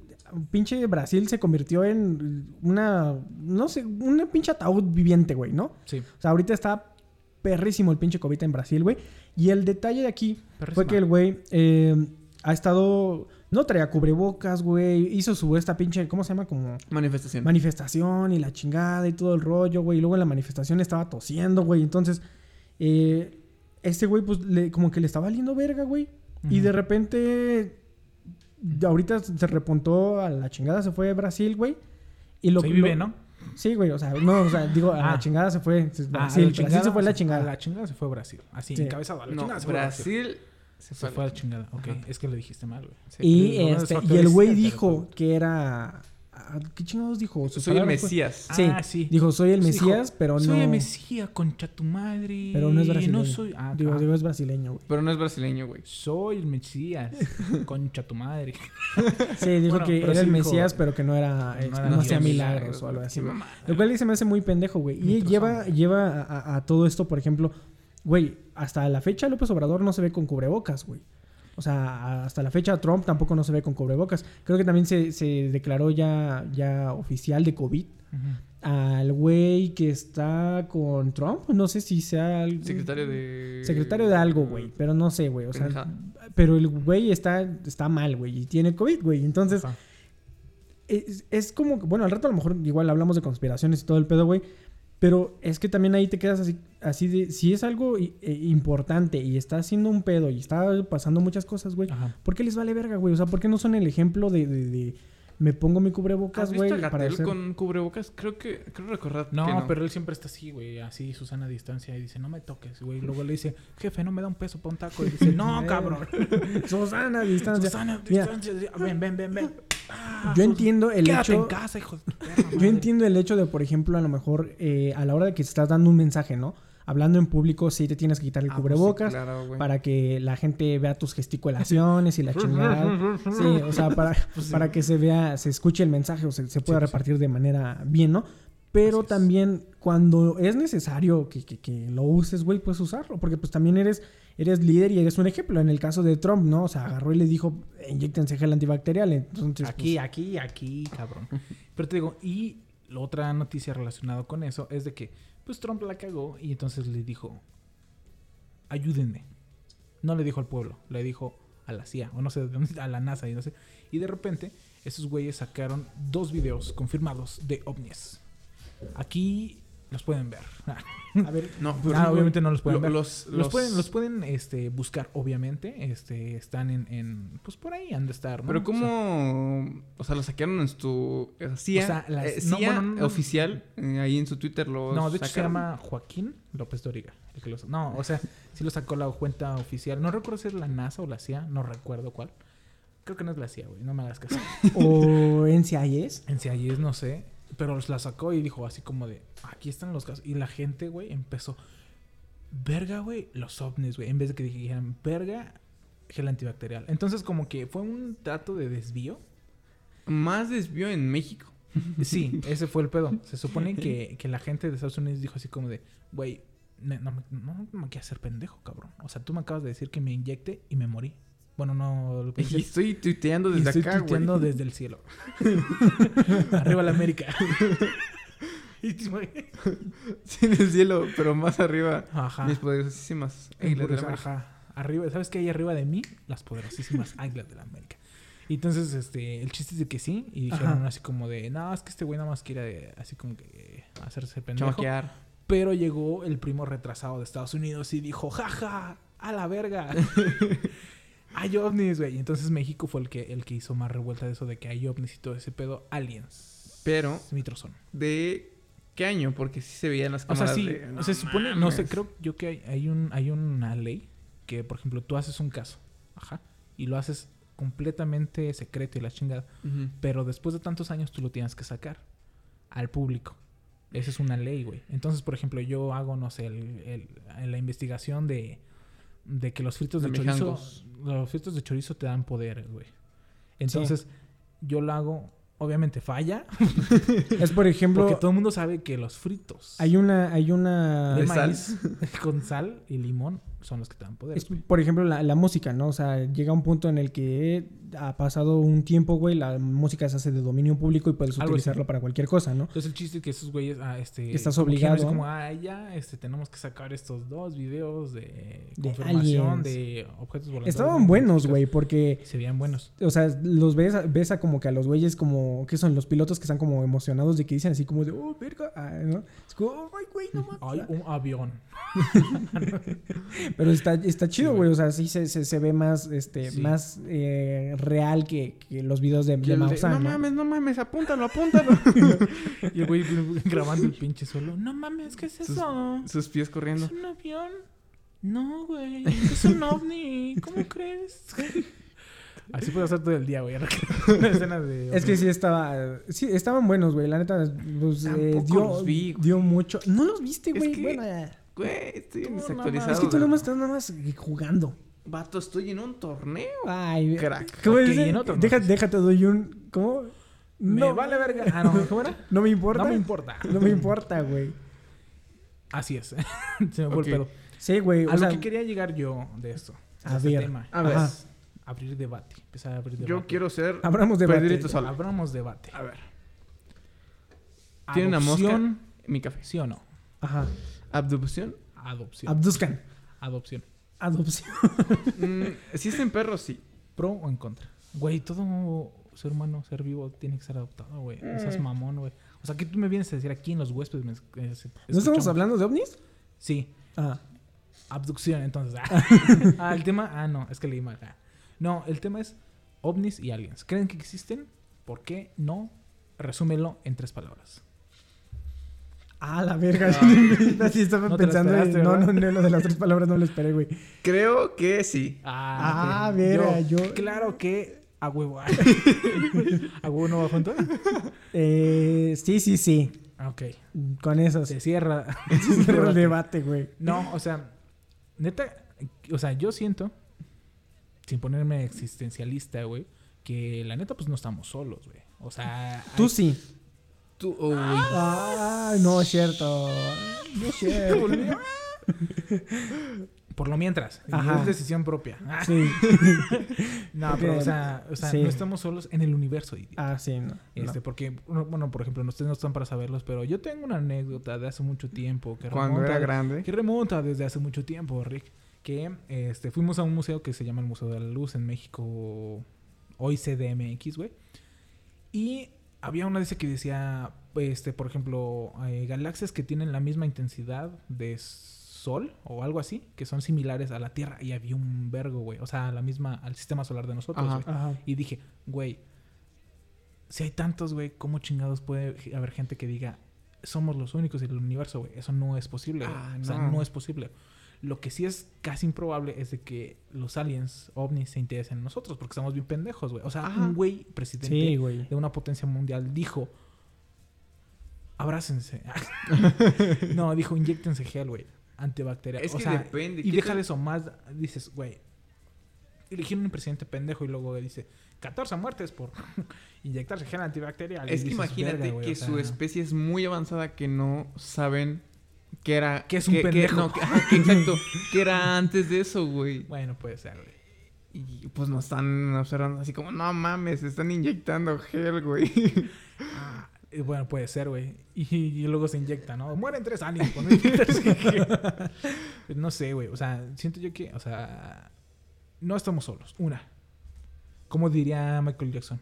Pinche Brasil se convirtió en una, no sé, una pinche ataúd viviente, güey, ¿no? Sí. O sea, ahorita está perrísimo el pinche COVID en Brasil, güey. Y el detalle de aquí fue que el güey eh, ha estado... No traía cubrebocas, güey. Hizo su esta pinche... ¿Cómo se llama? Como Manifestación. manifestación y la chingada y todo el rollo, güey. Y luego en la manifestación estaba tosiendo, güey. Entonces, eh, este güey, pues, le- como que le estaba valiendo verga, güey. Y de repente, ahorita se repuntó a la chingada, se fue a Brasil, güey. Y lo Sí vive, lo- ¿no? Sí, güey, o sea, no, o sea, digo, a la Ah. chingada se fue. se- Ah, Brasil, a la Brasil chingada se fue a la A chingada. la chingada se fue a Brasil. Así, Sí. encabezado. A la No, chingada se fue a Brasil. Brasil se Se fue. a la chingada. Ok, Ajá. es que lo dijiste mal, güey. Sí. Y, este, y el güey dijo que era... ah, ¿Qué chingados dijo? Soy el fue- Mesías. Sí, Ah, sí. dijo, soy el Sí, Mesías, dijo, pero no... Soy el Mesías, concha tu madre. Pero no es brasileño. No soy... Ah, digo, ah, digo, es brasileño, güey. Pero no es brasileño, güey. Soy el Mesías, concha tu madre. Sí, dijo Bueno, que era sí el dijo- Mesías, pero que no era, no no, era hacía milagros o algo así. Lo cual se me hace muy pendejo, güey. Y lleva, lleva a, a- a todo esto, por ejemplo, güey, hasta la fecha López Obrador no se ve con cubrebocas, güey. O sea, hasta la fecha Trump tampoco no se ve con cubrebocas. Creo que también se, se declaró ya, ya oficial de COVID. Al güey que está con Trump, no sé si sea... algo- Secretario de. Secretario de algo, güey. Pero no sé, güey. O sea, pero el güey está, está mal, güey. Y tiene COVID, güey. Entonces, es, es como, que- bueno, al rato a lo mejor igual hablamos de conspiraciones y todo el pedo, güey. Pero es que también ahí te quedas así, así de, si es algo eh, importante y está haciendo un pedo y está pasando muchas cosas, güey. ¿Por qué les vale verga, güey? O sea, ¿por qué no son el ejemplo de, de- de me pongo mi ¿Has cubrebocas, visto güey? a Para Gatel hacer... con cubrebocas? Creo que. Creo recordar No, que no. pero él siempre está así, güey, así, Susana a distancia, y dice, no me toques, güey. Luego le dice, jefe, no me da un peso para un taco. Y dice, no, cabrón. Susana, a distancia. Susana a Mira. distancia, ven, ven, ven, ven. Ah, Yo entiendo el Quédate hecho... en casa, hijo de tu perra Yo entiendo el hecho de, por ejemplo, a lo mejor eh, a la hora de que estás dando un mensaje, ¿no? Hablando en público, sí te tienes que quitar el Ah, pues sí, cubrebocas claro, para que la gente vea tus gesticulaciones y la chingada. Sí, o sea, para, para que se vea, se escuche el mensaje o se, se pueda Pues Sí, repartir de manera bien, ¿no? Pero también cuando es necesario que, que- que lo uses, güey, puedes usarlo. Porque pues también eres, eres líder y eres un ejemplo. En el caso de Trump, ¿no? O sea, agarró y le dijo, inyectense gel antibacterial. Entonces, Aquí, pues, aquí, aquí, cabrón. Pero te digo, y la otra noticia relacionada con eso es de que, pues Trump la cagó y entonces le dijo, ayúdenme. No le dijo al pueblo, le dijo a la CIA, o no sé, a la NASA y no sé. Y de repente, esos güeyes sacaron dos videos confirmados de ovnis. Aquí los pueden ver. a ver, No, Ah, obviamente no los pueden lo- ver. Los, Los, pueden, los pueden este, buscar, obviamente. Este, están en, en, Pues por ahí han de estar, ¿no? Pero O sea, ¿cómo...? O sea, lo saquearon en su... CIA, O sea, las- eh, no, CIA bueno, no, no. oficial. eh, ahí en su Twitter lo No, de hecho se llama Joaquín López Doriga. el que los- no, o sea, sí lo sacó la cuenta oficial. No recuerdo si es la NASA o la CIA, no recuerdo cuál. Creo que no es la CIA, güey, no me hagas caso. o NCIS. En CIA es, no sé. Pero la sacó y dijo así como de, aquí están los casos. Y la gente, güey, empezó, verga, güey, los ovnis, güey. En vez de que dijeran, verga, gel antibacterial. Entonces como que fue un trato de desvío. Más desvió en México. Sí, ese fue el pedo. Se supone que, que la gente de Estados Unidos dijo así como de, güey, no, me- no, no me quieras hacer pendejo, cabrón. O sea, tú me acabas de decir que me inyecte y me morí. Bueno, no lo Y estoy tuiteando Y desde estoy acá, güey. tuiteando desde el cielo. Arriba la América. Y Sí, en el cielo, pero más arriba. Ajá. Mis poderosísimas águilas de la América. Ajá. Arriba, ¿sabes qué hay arriba de mí? Las poderosísimas águilas de la América. Y entonces, este, el chiste es de que sí. Y dijeron Ajá. así como de, no, es que este güey nada más quiere así como que eh, hacerse pendejo. Chamaquear. Pero llegó el primo retrasado de Estados Unidos y dijo, jaja, a la verga. Hay ovnis, güey. Y entonces México fue el que, el que hizo más revuelta de eso de que hay ovnis y todo ese pedo. Aliens. Pero, Mitrozón. ¿de qué año? Porque sí se veían las O sea, cámaras sí, de- o sea, se supone, no sé, creo yo que hay, hay un, hay una ley que, por ejemplo, tú haces un caso, ajá, y lo haces completamente secreto y la chingada, pero después de tantos años tú lo tienes que sacar al público. Esa es una ley, güey. Entonces, por ejemplo, yo hago, no sé, el- el- la investigación de, de que los fritos de, De chorizo, los fritos de chorizo te dan poder, güey. Entonces, yo lo hago, obviamente falla, Es por ejemplo, porque todo el mundo sabe que los fritos hay una, hay una. de De sal. maíz con sal y limón son los que te dan poder. Es, por ejemplo, la, la música, ¿no? O sea, llega un punto en el que ha pasado un tiempo, güey, la música se hace de dominio público y puedes Algo utilizarlo así. para cualquier cosa, ¿no? Entonces el chiste es que esos güeyes, ah, este... Estás obligado. como, ah, ya, este, tenemos que sacar estos dos videos de, De confirmación aliens. de objetos voladores. Estaban no buenos, identificados". güey, porque, Se veían buenos. o sea, los ves, ves a como que a los güeyes como, ¿qué son? Los pilotos que están como emocionados de que dicen así como de, oh, verga, ah, ¿no? Es como, ay, güey, no mames. Hay un avión. Pero está, está chido, Sí, güey. O sea, sí se, se, se ve más, este, Sí. más eh, real que, que los videos de, de no ¿no? mames, no mames, apúntalo, apúntalo. Y el güey grabando el pinche solo. No mames, ¿qué es eso? Sus pies corriendo. ¿Es un avión? No, güey. Es un ovni. ¿Cómo crees? Así puedo hacer todo el día, güey. De... Es que sí estaba... Sí, estaban buenos, güey. La neta, pues, eh, dio, los vi, güey. dio mucho... No los viste, Es güey. que- Bueno, eh, Güey, estoy Tú, desactualizado. es que tú nomás estás nada más jugando. Vato, estoy en un torneo. Ay, Crack. ¿Cómo en otro no. Déjate, déjate, doy un... ¿Cómo? Me vale verga. Ah, no, ¿cómo era? No me importa. No me importa. No me importa, güey. Así es. Se me fue el pedo. Sí, güey. A O sea, lo que quería llegar yo de esto. de A este ver. tema. A ver, Ajá. Abrir debate. Empezar a abrir debate. yo quiero ser abramos debate. Abramos debate. A ver, Tiene una mosca. Mi café. ¿Sí o no? Ajá. Abducción. Adopción. Abduzcan. Adopción. Adopción. Mm, si es en perros, sí. ¿Pro o en contra? Güey, todo ser humano, ser vivo, tiene que ser adoptado, güey. Mm. mamón, güey. O sea, ¿qué tú me vienes a decir aquí en los huéspedes? me eh, ¿No estamos hablando de ovnis? Sí. Ah. Abducción, entonces. Ah, Ah, el tema... Ah, no, es que leí mal. Ah. No, el tema es ovnis y aliens. ¿Creen que existen? ¿Por qué no? Resúmelo en tres palabras. Ah, la verga. Así estaba No te la pensando. esperaste, en- no, no, no, lo de las tres palabras no lo esperé, güey. Creo que sí. Ah, ok. verga, yo- Claro que a huevo. a huevo no va junto. Eh, sí, sí, sí. Ah, Ok. Con eso Se se cierra. cierra el debate, güey. No, o sea, neta, o sea, yo siento, sin ponerme existencialista, güey, que la neta, pues no estamos solos, güey. O sea, Tú hay- sí. Tú. Ah, no es cierto. No es cierto. por lo mientras, Ajá. es decisión propia. Sí. no, pero, o sea, o sea sí. no estamos solos en el universo, idiota. Ah, sí, no. Este, no. porque, bueno, bueno, por ejemplo, ustedes no están para saberlos, pero yo tengo una anécdota de hace mucho tiempo que Cuando remonta era grande. que remonta desde hace mucho tiempo, Rick. Que este, fuimos a un museo que se llama el Museo de la Luz en México, hoy CDMX, güey. Y había una dice que decía, este, por ejemplo, eh, galaxias que tienen la misma intensidad de Sol o algo así, que son similares a la Tierra. Y había un vergo, güey. O sea, la misma, al sistema solar de nosotros, Ajá. güey. Ajá. Y dije, güey, si hay tantos, güey, ¿cómo chingados puede haber gente que diga, somos los únicos en el universo, güey? Eso no es posible, güey. Ah, O sea, no. no es posible. Lo que sí es casi improbable es de que los aliens, ovnis, se interesen en nosotros, porque estamos bien pendejos, güey. O sea, Ajá. un güey presidente Sí, güey. de una potencia mundial dijo, abrácense. no, dijo, inyectense gel, güey. Antibacterial. Es o que sea, depende. y ¿qué déjale tal? eso más. Dices, güey. Eligieron un presidente pendejo y luego dice 14 muertes por inyectarse gel antibacterial. Es que dices, imagínate que o sea, su especie es muy avanzada que no saben que era... Que es un pendejo. no, que- ajá, que exacto. que era antes de eso, güey. Bueno, puede ser, güey. Y pues nos están observando así como, no mames, están inyectando gel, güey. Ah, bueno, puede ser, güey. Y, y luego se inyecta, ¿no? Mueren tres aliens inyectarse gel. no sé, güey. O sea, siento yo que, o sea, no estamos solos. Una. Como diría Michael Jackson.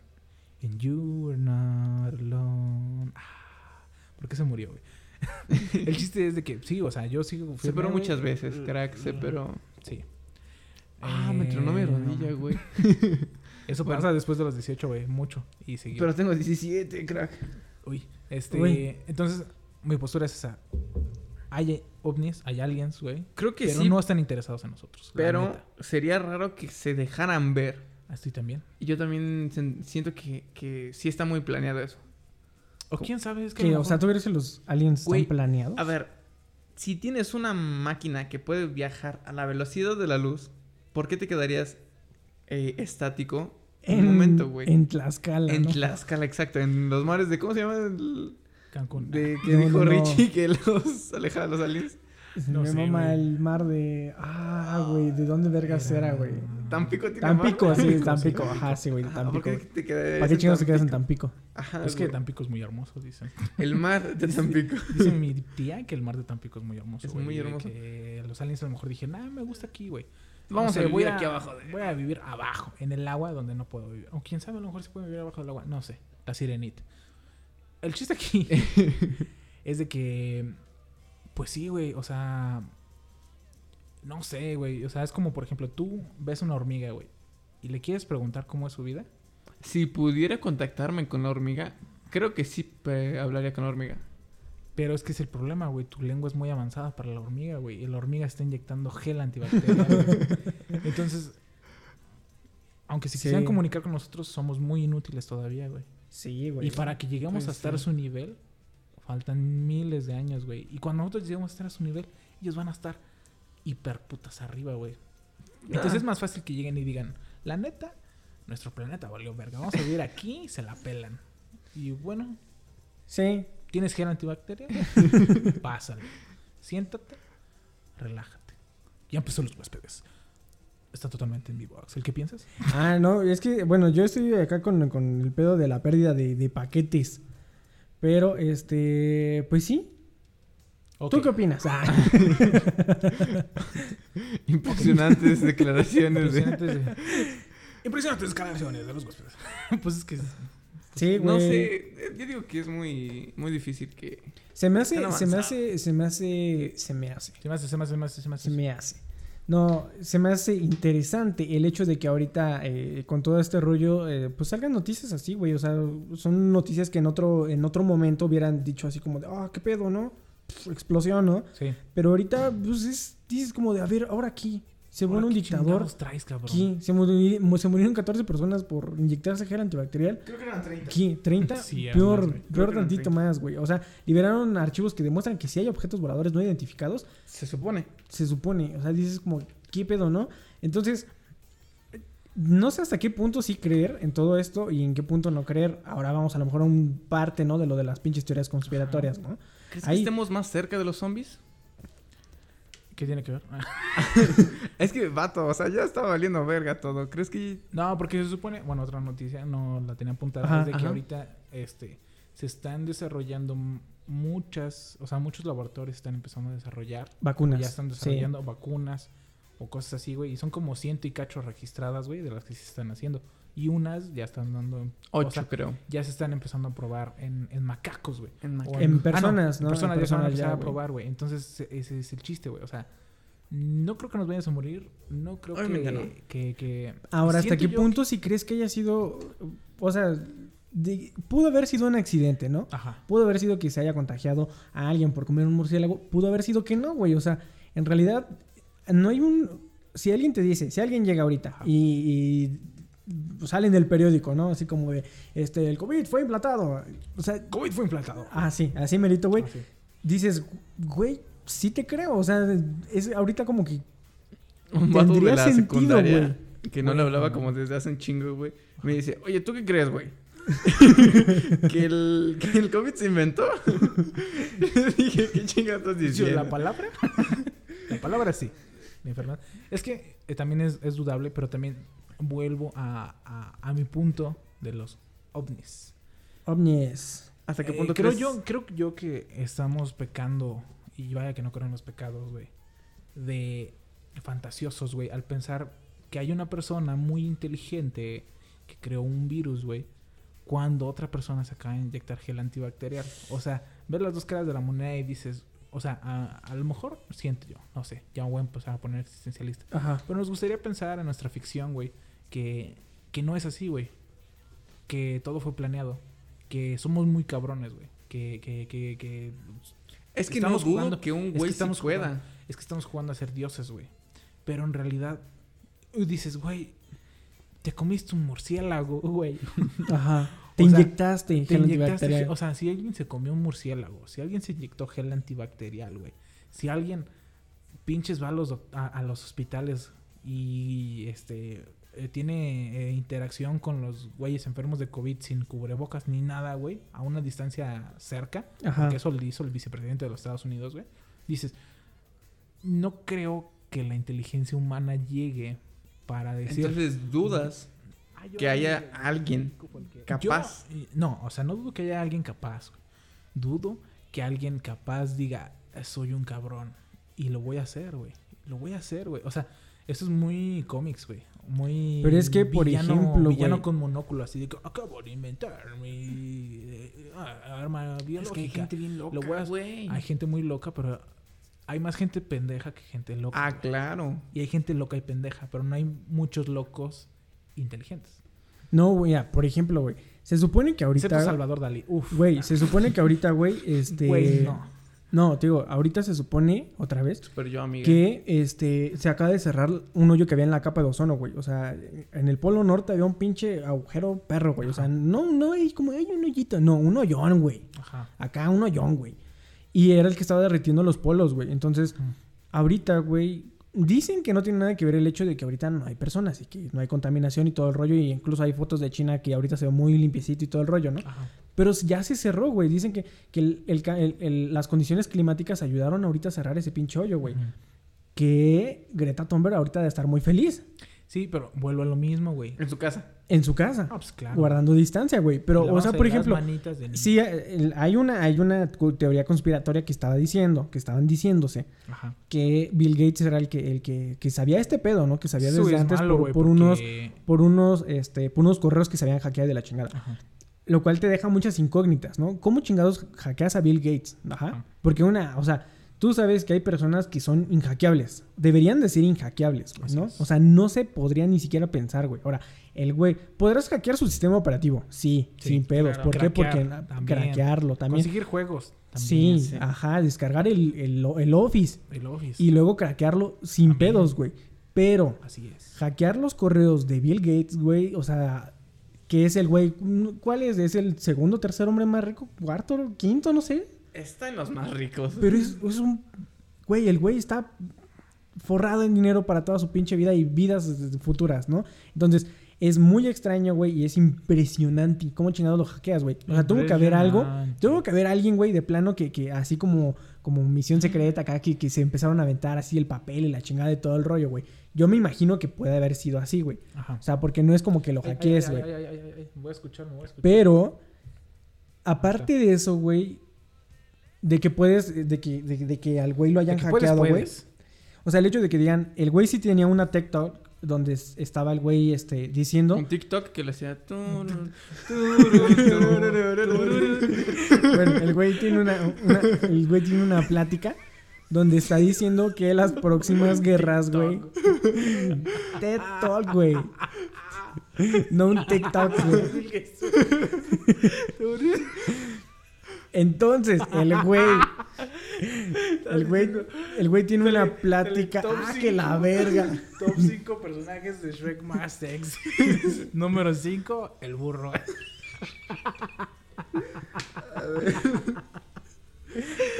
And you're not alone. Ah, ¿Por qué se murió, güey? El chiste es de que, sí, o sea, yo sigo. Se pero güey. muchas veces, crack, se pero... Sí. Ah, me tronó mi Eh, rodilla, güey. Eso Bueno. pasa después de los 18, güey. Mucho. Y seguido. Pero tengo 17, crack. Uy, este. Entonces, mi postura es esa. Hay ovnis, hay aliens, güey. Creo que Pero sí, no están interesados en nosotros. pero sería raro que se dejaran ver. Así también. Y yo también siento que, que sí está muy planeado eso. O quién sabe, es que. Que, o sea, ¿tú crees que los aliens Güey, están planeados? A ver, si tienes una máquina que puede viajar a la velocidad de la luz, ¿por qué te quedarías eh, estático en un momento, güey? En Tlaxcala, En ¿no? Tlaxcala, exacto. En los mares de... ¿Cómo se llama? El- Cancún. de que No, dijo no, no. Richie que los alejaba de los aliens. No me sé, mama el mar de... Ah, güey, ¿de dónde vergas era, güey? Tampico tiene Tampico, mar. sí, Tampico, Tampico. Ajá, sí, güey, ¿Por Tampico. qué te quedarías ¿Para qué chingados te quedas en Tampico? Ajá, Es que. Tampico es muy hermoso, dicen. El mar de Tampico. Dice mi tía que el mar de Tampico es muy hermoso. Es güey, muy hermoso. Que los aliens a lo mejor dijeron, ah, me gusta aquí, güey. Vamos No sé, a vivir voy aquí abajo de... Voy a vivir abajo, en el agua donde no puedo vivir. O quién sabe, a lo mejor se puede vivir abajo del agua. No sé, la sirenita. El chiste aquí es de que, pues sí, güey, o sea, no sé, güey. O sea, es como, por ejemplo, tú ves una hormiga, güey, y le quieres preguntar cómo es su vida. Si pudiera contactarme con la hormiga, creo que sí eh, hablaría con la hormiga. Pero es que es el problema, güey. Tu lengua es muy avanzada para la hormiga, güey. Y la hormiga está inyectando gel antibacterial. güey. Entonces, aunque si Sí. quisieran comunicar con nosotros, somos muy inútiles todavía, güey. Sí, güey. Y para que lleguemos Pues a estar a su nivel, faltan miles de años, güey. Y cuando nosotros lleguemos a estar a su nivel, ellos van a estar hiper putas arriba, güey. Entonces Ah. es más fácil que lleguen y digan, la neta, nuestro planeta valió verga. Vamos a vivir aquí y se la pelan. Y bueno, Sí, ¿tienes gel antibacterial? Pásale. Siéntate, relájate. Ya empezó los huéspedes. Está totalmente en vivo, Axel. ¿Qué piensas? Ah, no, es que, bueno, yo estoy acá con, con el pedo de la pérdida de, de paquetes. Pero, este, pues sí. Ok. ¿Tú qué opinas? Ah, Impresionantes declaraciones de... Impresionantes, de- Impresionantes declaraciones de los huéspedes. pues es que... sí, güey. No sé, eh, yo digo que es muy, muy difícil que... Se me hace, Están se me avanzados. hace, se me hace, se me hace. Se me hace, se me hace, se me hace, se me hace. Se me hace. No, se me hace interesante el hecho de que ahorita eh, con todo este rollo, eh, pues salgan noticias así, güey. O sea, son noticias que en otro, en otro momento hubieran dicho así como de, ah, qué pedo, ¿no? Explosión, ¿no? Sí. Pero ahorita, pues es, dices como de, a ver, ahora aquí se muere un ¿qué dictador. traes, cabrón? Aquí se, muri- mu- se murieron 14 personas por inyectarse gel antibacterial. Creo que eran 30. Aquí, 30, Sí, peor, más, peor tantito 30. más, güey. O sea, liberaron archivos que demuestran que si hay objetos voladores no identificados, Se supone. se supone. O sea, dices como, ¿qué pedo, no? Entonces, no sé hasta qué punto sí creer en todo esto y en qué punto no creer. Ahora vamos a lo mejor a un parte, ¿no? De lo de las pinches teorías conspiratorias, ¿no? ¿Crees Ahí- que estemos más cerca de los zombies? ¿Qué tiene que ver? Ah. Es que, vato, o sea, ya está valiendo verga todo. ¿Crees que...? No, porque se supone, bueno, otra noticia, no la tenía apuntada, Ajá, es de que ahorita este, se están desarrollando muchas, o sea, muchos laboratorios están empezando a desarrollar, Vacunas. ya están Sí. desarrollando vacunas o cosas así, güey, y son como ciento y cacho registradas, güey, de las que se están haciendo. Y unas ya están dando, o Ocho, sea, creo. ya se están empezando a probar en, en macacos, güey. En O En ah, personas, en ¿no? personas En ya se van a personas empezar ya, a probar, güey. Entonces, ese es el chiste, güey. O sea, no creo que nos vayamos a morir. No creo que, no. que, que- Ahora, ¿hasta qué punto si crees que haya sido... O sea, de- pudo haber sido un accidente, ¿no? Ajá. Pudo haber sido que se haya contagiado a alguien por comer un murciélago. Pudo haber sido que no, güey. O sea, en realidad no hay un... Si alguien te dice, si alguien llega ahorita y, salen del periódico, ¿no? Así como de, este, el COVID fue implantado. O sea, COVID fue implantado. ah, sí, así merito, güey. Así. Dices, güey, sí te creo. O sea, es ahorita como que Un vato de Tendría la sentido, secundaria que no le hablaba como desde hace un chingo, güey. Me dice, oye, ¿tú qué crees, güey? que, el, que el COVID se inventó. Le dije, ¿qué chingados estás diciendo? La palabra. la palabra sí. Mi enfermedad. Es que eh, también es, es dudable, pero también vuelvo a, a, a mi punto de los ovnis. ovnis. ¿Hasta qué Eh, punto creo crees? yo creo yo que estamos pecando y vaya que no creo en los pecados güey de fantasiosos güey al pensar que hay una persona muy inteligente que creó un virus güey cuando otra persona se acaba de inyectar gel antibacterial o sea ver las dos caras de la moneda y dices o sea a, a lo mejor siento yo no sé ya voy a empezar a poner existencialista Ajá. pero nos gustaría pensar en nuestra ficción, güey, que, que no es así, güey. Que todo fue planeado. Que somos muy cabrones, güey. Que, que, que, que Es que estamos no dudo jugando- que un es que güey sí estamos pueda. jugando- es que estamos jugando a ser dioses, güey. Pero en realidad, dices, güey, te comiste un murciélago, güey. Ajá. Te O sea, inyectaste Te gel inyectaste O sea, si alguien se comió un murciélago, si alguien se inyectó gel antibacterial, güey. Si alguien pinches va a los, a los hospitales y este eh, tiene eh, interacción con los güeyes enfermos de COVID sin cubrebocas ni nada, güey, a una distancia cerca, Ajá. porque eso lo hizo el vicepresidente de los Estados Unidos, güey. Dices, no creo que la inteligencia humana llegue para decir Entonces dudas "Ay, yo- que haya alguien capaz. yo, eh, no, o sea, no dudo que haya alguien capaz. güey. Dudo que alguien capaz diga, soy un cabrón. Y lo voy a hacer, güey. Lo voy a hacer, güey. O sea, eso es muy cómics, güey. Muy. Pero es que, por ejemplo, Villano güey. con monóculo, así de que acabo de inventar mi eh, ah, arma biológica. Es que hay gente bien loca, Lo güey. Hay gente muy loca, pero hay más gente pendeja que gente loca. Ah, güey. claro. Y hay gente loca y pendeja, pero no hay muchos locos inteligentes. No, güey, ah, por ejemplo, güey. Se supone que Excepto ahorita. Salvador Dalí. Uf. Güey, se supone que ahorita, güey, este. Güey, no. No, te digo, ahorita se supone, otra vez, yo, amiga. que este se acaba de cerrar un hoyo que había en la capa de ozono, güey. O sea, en el polo norte había un pinche agujero perro, güey. O sea, no, no hay como hay un hoyito, no, un hoyón, güey. Ajá. Acá un hoyón, güey. Y era el que estaba derritiendo los polos, güey. Entonces, Mm. ahorita, güey, dicen que no tiene nada que ver el hecho de que ahorita no hay personas y que no hay contaminación y todo el rollo. Y incluso hay fotos de China que ahorita se ve muy limpiecito y todo el rollo, ¿no? Ajá. Pero ya se cerró, güey. Dicen que, que el- el ca- el- el- las condiciones climáticas ayudaron ahorita a cerrar ese pinche hoyo, güey. Ujú. Que Greta Thunberg ahorita debe estar muy feliz Sí, pero vuelvo a lo mismo, güey. En su casa. En su casa, Ah, pues claro. guardando distancia, güey. Pero, o sea, por ejemplo, sí, eh, hay una, hay una teoría conspiratoria que estaba diciendo, que estaban diciéndose, Ajá. que Bill Gates era el que, el que, que sabía este pedo, ¿no? Que sabía desde es antes malo, por, güey, por porque- unos, por unos, este, por unos correos que se habían hackeado de la chingada. Ajá. Lo cual te deja muchas incógnitas, ¿no? ¿Cómo chingados hackeas a Bill Gates? Ajá. Ajá. Porque una, o sea, tú sabes que hay personas que son inhackeables. Deberían de ser inhackeables, ¿no? O sea, no se podría ni siquiera pensar, güey. Ahora, el güey, ¿podrás hackear su sistema operativo? Sí, Sí, sin pedos. claro. ¿Por qué? Porque también. craquearlo también. Conseguir juegos. Sí, ajá, descargar el, el, el Office El Office. y luego craquearlo sin También. pedos, güey. Pero Así es. hackear los correos de Bill Gates, güey, o sea, que es el güey, ¿cuál es? ¿Es el segundo, tercer hombre más rico? ¿Cuarto, quinto? No sé. Está en los más ricos. Pero es, es un... Güey, el güey está forrado en dinero para toda su pinche vida y vidas futuras, ¿no? Entonces, es muy extraño, güey, y es impresionante cómo chingados lo hackeas, güey. O sea, tuvo que haber algo, tuvo que haber alguien, güey, de plano que, que así como, como misión secreta acá, que, que se empezaron a aventar así el papel y la chingada de todo el rollo, güey. Yo me imagino que puede haber sido así, güey. O sea, porque no es como que lo hackees, güey. ay, ay, ay, ay, ay. Voy a escuchar, me voy a escuchar. Pero, aparte de eso, güey, de que puedes, de que, de, de que al güey lo hayan hackeado, güey. O sea, el hecho de que digan, el güey sí tenía una TikTok donde estaba el güey este, diciendo. Un TikTok que le hacía. bueno, el güey tiene una, una- el güey tiene una plática donde está diciendo que las próximas guerras, güey. TED Talk, güey. No un TikTok, güey. Entonces, el güey El güey, el güey tiene una plática. Ah, que la verga. Top 5 personajes de Shrek más sexy. Número 5, el burro.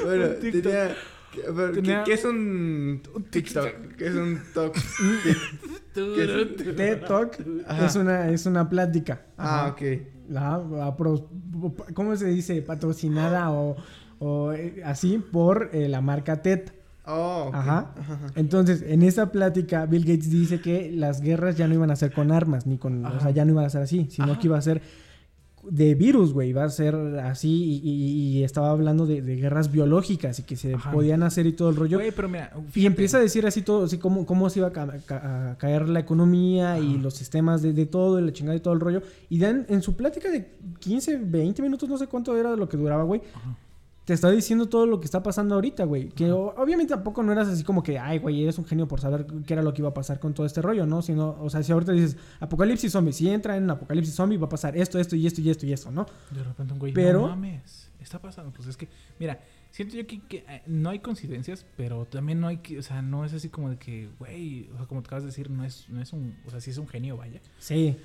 Bueno, Un TikTok. tenía... ¿qué- a ver, ¿qué- Tenía- ¿Qué es un TikTok? ¿Qué es un talk? TED Talk es una, es una plática. Ah, ok. La- la pro- ¿Cómo se dice? Patrocinada o, o, eh, así por eh, la marca TED. Oh. Ajá. Entonces, en esa plática, Bill Gates dice que las guerras ya no iban a ser con armas, ni con. O sea, ya no iban a ser así, sino que iba a ser de virus, güey. Iba a ser así y, y- y estaba hablando de, de guerras biológicas y que se Ajá. podían hacer y todo el rollo. Güey, pero mira, Y empieza a decir así todo, así cómo, cómo se iba a, ca- ca- a caer la economía y los sistemas de, de todo, y la chingada y todo el rollo. Y dan en su plática de 15, 20 minutos, no sé cuánto era lo que duraba, güey. Te está diciendo todo lo que está pasando ahorita, güey. Que obviamente tampoco no eras así como que, ay, güey, eres un genio por saber qué era lo que iba a pasar con todo este rollo, ¿no? Sino, o sea, si ahorita dices, apocalipsis zombie, si entra en un apocalipsis zombie va a pasar esto, esto y esto y esto y esto, ¿no? De repente un güey, Pero- no mames, está pasando. Pues es que, mira, siento yo que, que, eh, no hay coincidencias, pero también no hay que, o sea, no es así como de que, güey, o sea, como te acabas de decir, no es, no es un, o sea, sí es un genio, vaya. Sí.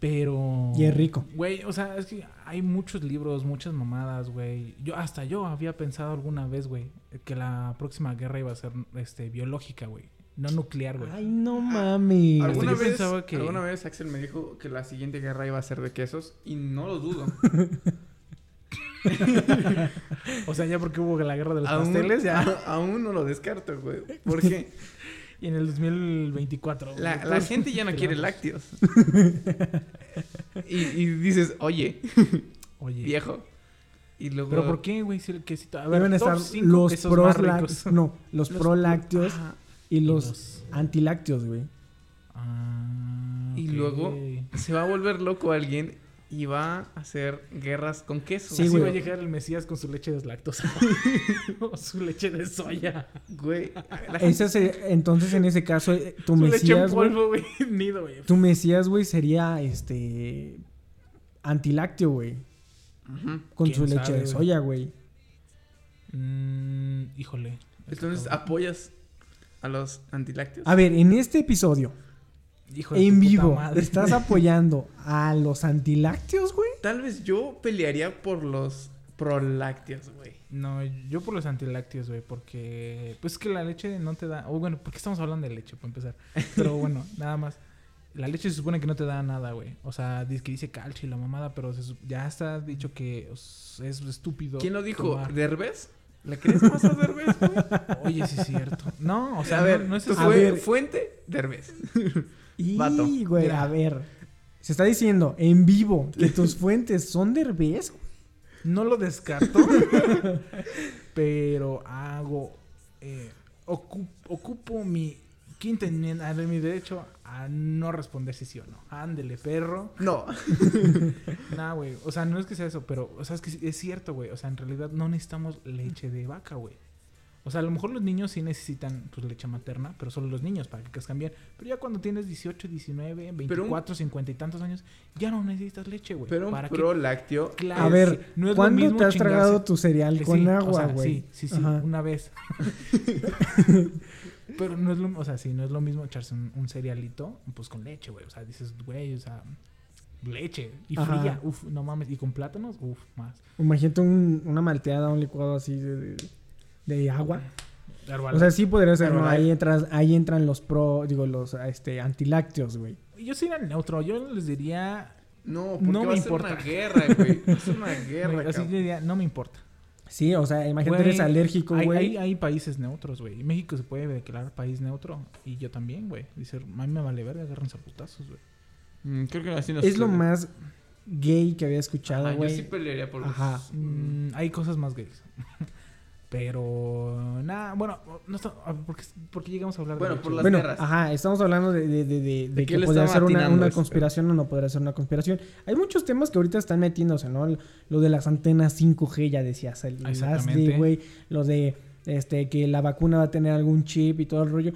Pero. Y es rico. Güey, o sea, es que hay muchos libros, muchas mamadas, güey. Yo, hasta yo había pensado alguna vez, güey, que la próxima guerra iba a ser este, biológica, güey. No nuclear, güey. Ay, no mames. ¿Alguna yo vez, pensaba que- alguna vez Axel me dijo que la siguiente guerra iba a ser de quesos y no lo dudo. O sea, ya porque hubo la guerra de los aún, pasteles, ya. aún no lo descarto, güey. Porque Y en el 2024. güey, la, la gente ya no quiere lácteos. y, y dices, oye, Oye. viejo. Y luego... ¿Pero por qué, güey? Si, que si- a ver, Deben estar cinco los pros ricos. no, los, pro lácteos y los, los- antilácteos, güey. Ah, Y luego se va a volver loco alguien y va a hacer guerras con queso. Sí, Así güey. va a llegar el Mesías con su leche deslactosa. o su leche de soya. Güey, se- entonces en ese caso eh, tu su leche en mesías, güey, polvo, güey. Nido, güey. tu mesías, güey, sería este antilácteo, güey, Ujú. con ¿Quién su leche sabe, de soya, güey. Mm, híjole. Entonces apoyas a los antilácteos. A ver, en este episodio. Hijo de tu en puta vivo madre. estás apoyando a los antilácteos, güey. Tal vez yo pelearía por los prolácteos, güey. No, yo por los antilácteos, güey, porque... Pues es que la leche no te da... O bueno, ¿por qué estamos hablando de leche, para empezar? Pero bueno, nada más. La leche se supone que no te da nada, güey. O sea, dice que dice calcio y la mamada, pero se ya está dicho que es estúpido. ¿Quién lo dijo? tomar. ¿Derbez? ¿Le crees más a Derbez, güey? Oye, sí es cierto. No, o sea, a ver, no, no es eso. A fue- ver. fuente, Derbez. Y, Vato. güey, a ver. Se está diciendo en vivo que tus fuentes son derbez. No lo descarto, pero hago... eh, ocu- ocupo mi quinta enmienda, de mi derecho a no responder si sí o no. Ándele, perro. No. Nah, güey. O sea, no es que sea eso, pero, o sea, es que es cierto, güey. O sea, en realidad no necesitamos leche de vaca, güey. O sea, a lo mejor los niños sí necesitan pues, leche materna, pero solo los niños para que crezcan bien. Pero ya cuando tienes 18, 19, 24, 50 y tantos años, ya no necesitas leche, güey. Pero un ¿Para prolácteo. Claro, A ver, no es lo ¿cuándo mismo te has chingarse- tragado tu cereal con o agua, sea, güey? Sí, sí, sí, Ajá. una vez. Pero no es lo, o sea, sí, no es lo mismo echarse un, un cerealito, pues con leche, güey. O sea, dices, güey, o sea, leche y Ajá. fría, uf, no mames, y con plátanos, uf, más. Imagínate un- una malteada, un licuado así de, de- de agua. Herbalife. O sea, sí podría ser, ¿no? Ahí, entras, ahí entran los pro, digo, los este, antilácteos, güey. yo el neutro, yo les diría, No, porque No va me a ser importa. una guerra, güey. Ser una guerra, así diría, no me importa. Sí, o sea, imagínate Güey, eres alérgico, hay, güey. hay, hay países neutros, güey. Y México se puede declarar país neutro. Y yo también, güey. Dice, a mí me vale verga, agárrense a putazos, güey. Mm, creo que así no Es lo más gay que había escuchado, Ajá, yo güey. sí pelearía por los... Ajá. Mm, hay cosas más gays. Pero, nada, bueno, no está, a ver, ¿por, qué, por qué llegamos a hablar Bueno, de por las? Bueno, guerras. ajá, estamos hablando de, de, de, de- de qué que podría ser una, una este conspiración o no podría ser una conspiración. Hay muchos temas que ahorita están metiéndose, ¿no? Lo de las antenas 5G, ya decías, el Exactamente. de, güey, lo de este que la vacuna va a tener algún chip y todo el rollo.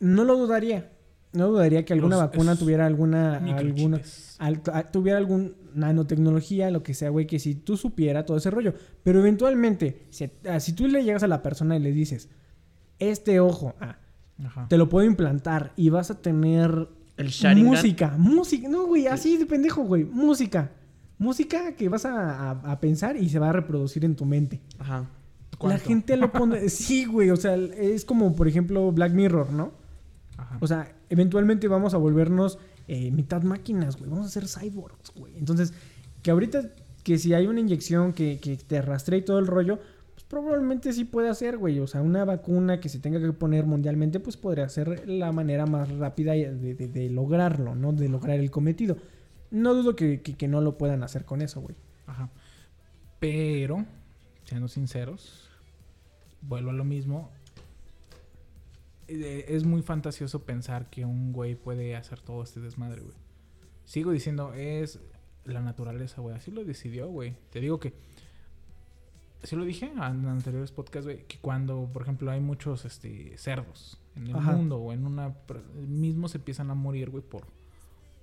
No lo dudaría. No dudaría que alguna Los- vacuna es- tuviera alguna, alguna Microchips. al- a- tuviera algún nanotecnología, lo que sea, güey, que si tú supiera todo ese rollo. Pero eventualmente, si, ah, si tú le llegas a la persona y le dices, este ojo, ah, Ajá. te lo puedo implantar y vas a tener El Sharingan. música, música, no, güey, así de pendejo, güey, música. Música que vas a, a- a pensar y se va a reproducir en tu mente. Ajá. La gente lo pone. Sí, güey. O sea, es como, por ejemplo, Black Mirror, ¿no? Ajá. O sea, eventualmente vamos a volvernos eh, mitad máquinas, güey. Vamos a ser cyborgs, güey. Entonces, que ahorita, que si hay una inyección que, que te rastree y todo el rollo, pues probablemente sí puede hacer, güey. O sea, una vacuna que se tenga que poner mundialmente, pues podría ser la manera más rápida de, de- de lograrlo, ¿no? De lograr el cometido. No dudo que, que- que no lo puedan hacer con eso, güey. Ajá. Pero, siendo sinceros, vuelvo a lo mismo. Eh, Es muy fantasioso pensar que un güey puede hacer todo este desmadre, güey. Sigo diciendo, es la naturaleza, güey. Así lo decidió, güey. Te digo que. Sí lo dije en anteriores podcasts, güey. Que cuando, por ejemplo, hay muchos este, cerdos en el Ajá. mundo o en una. Mismos empiezan a morir, güey, por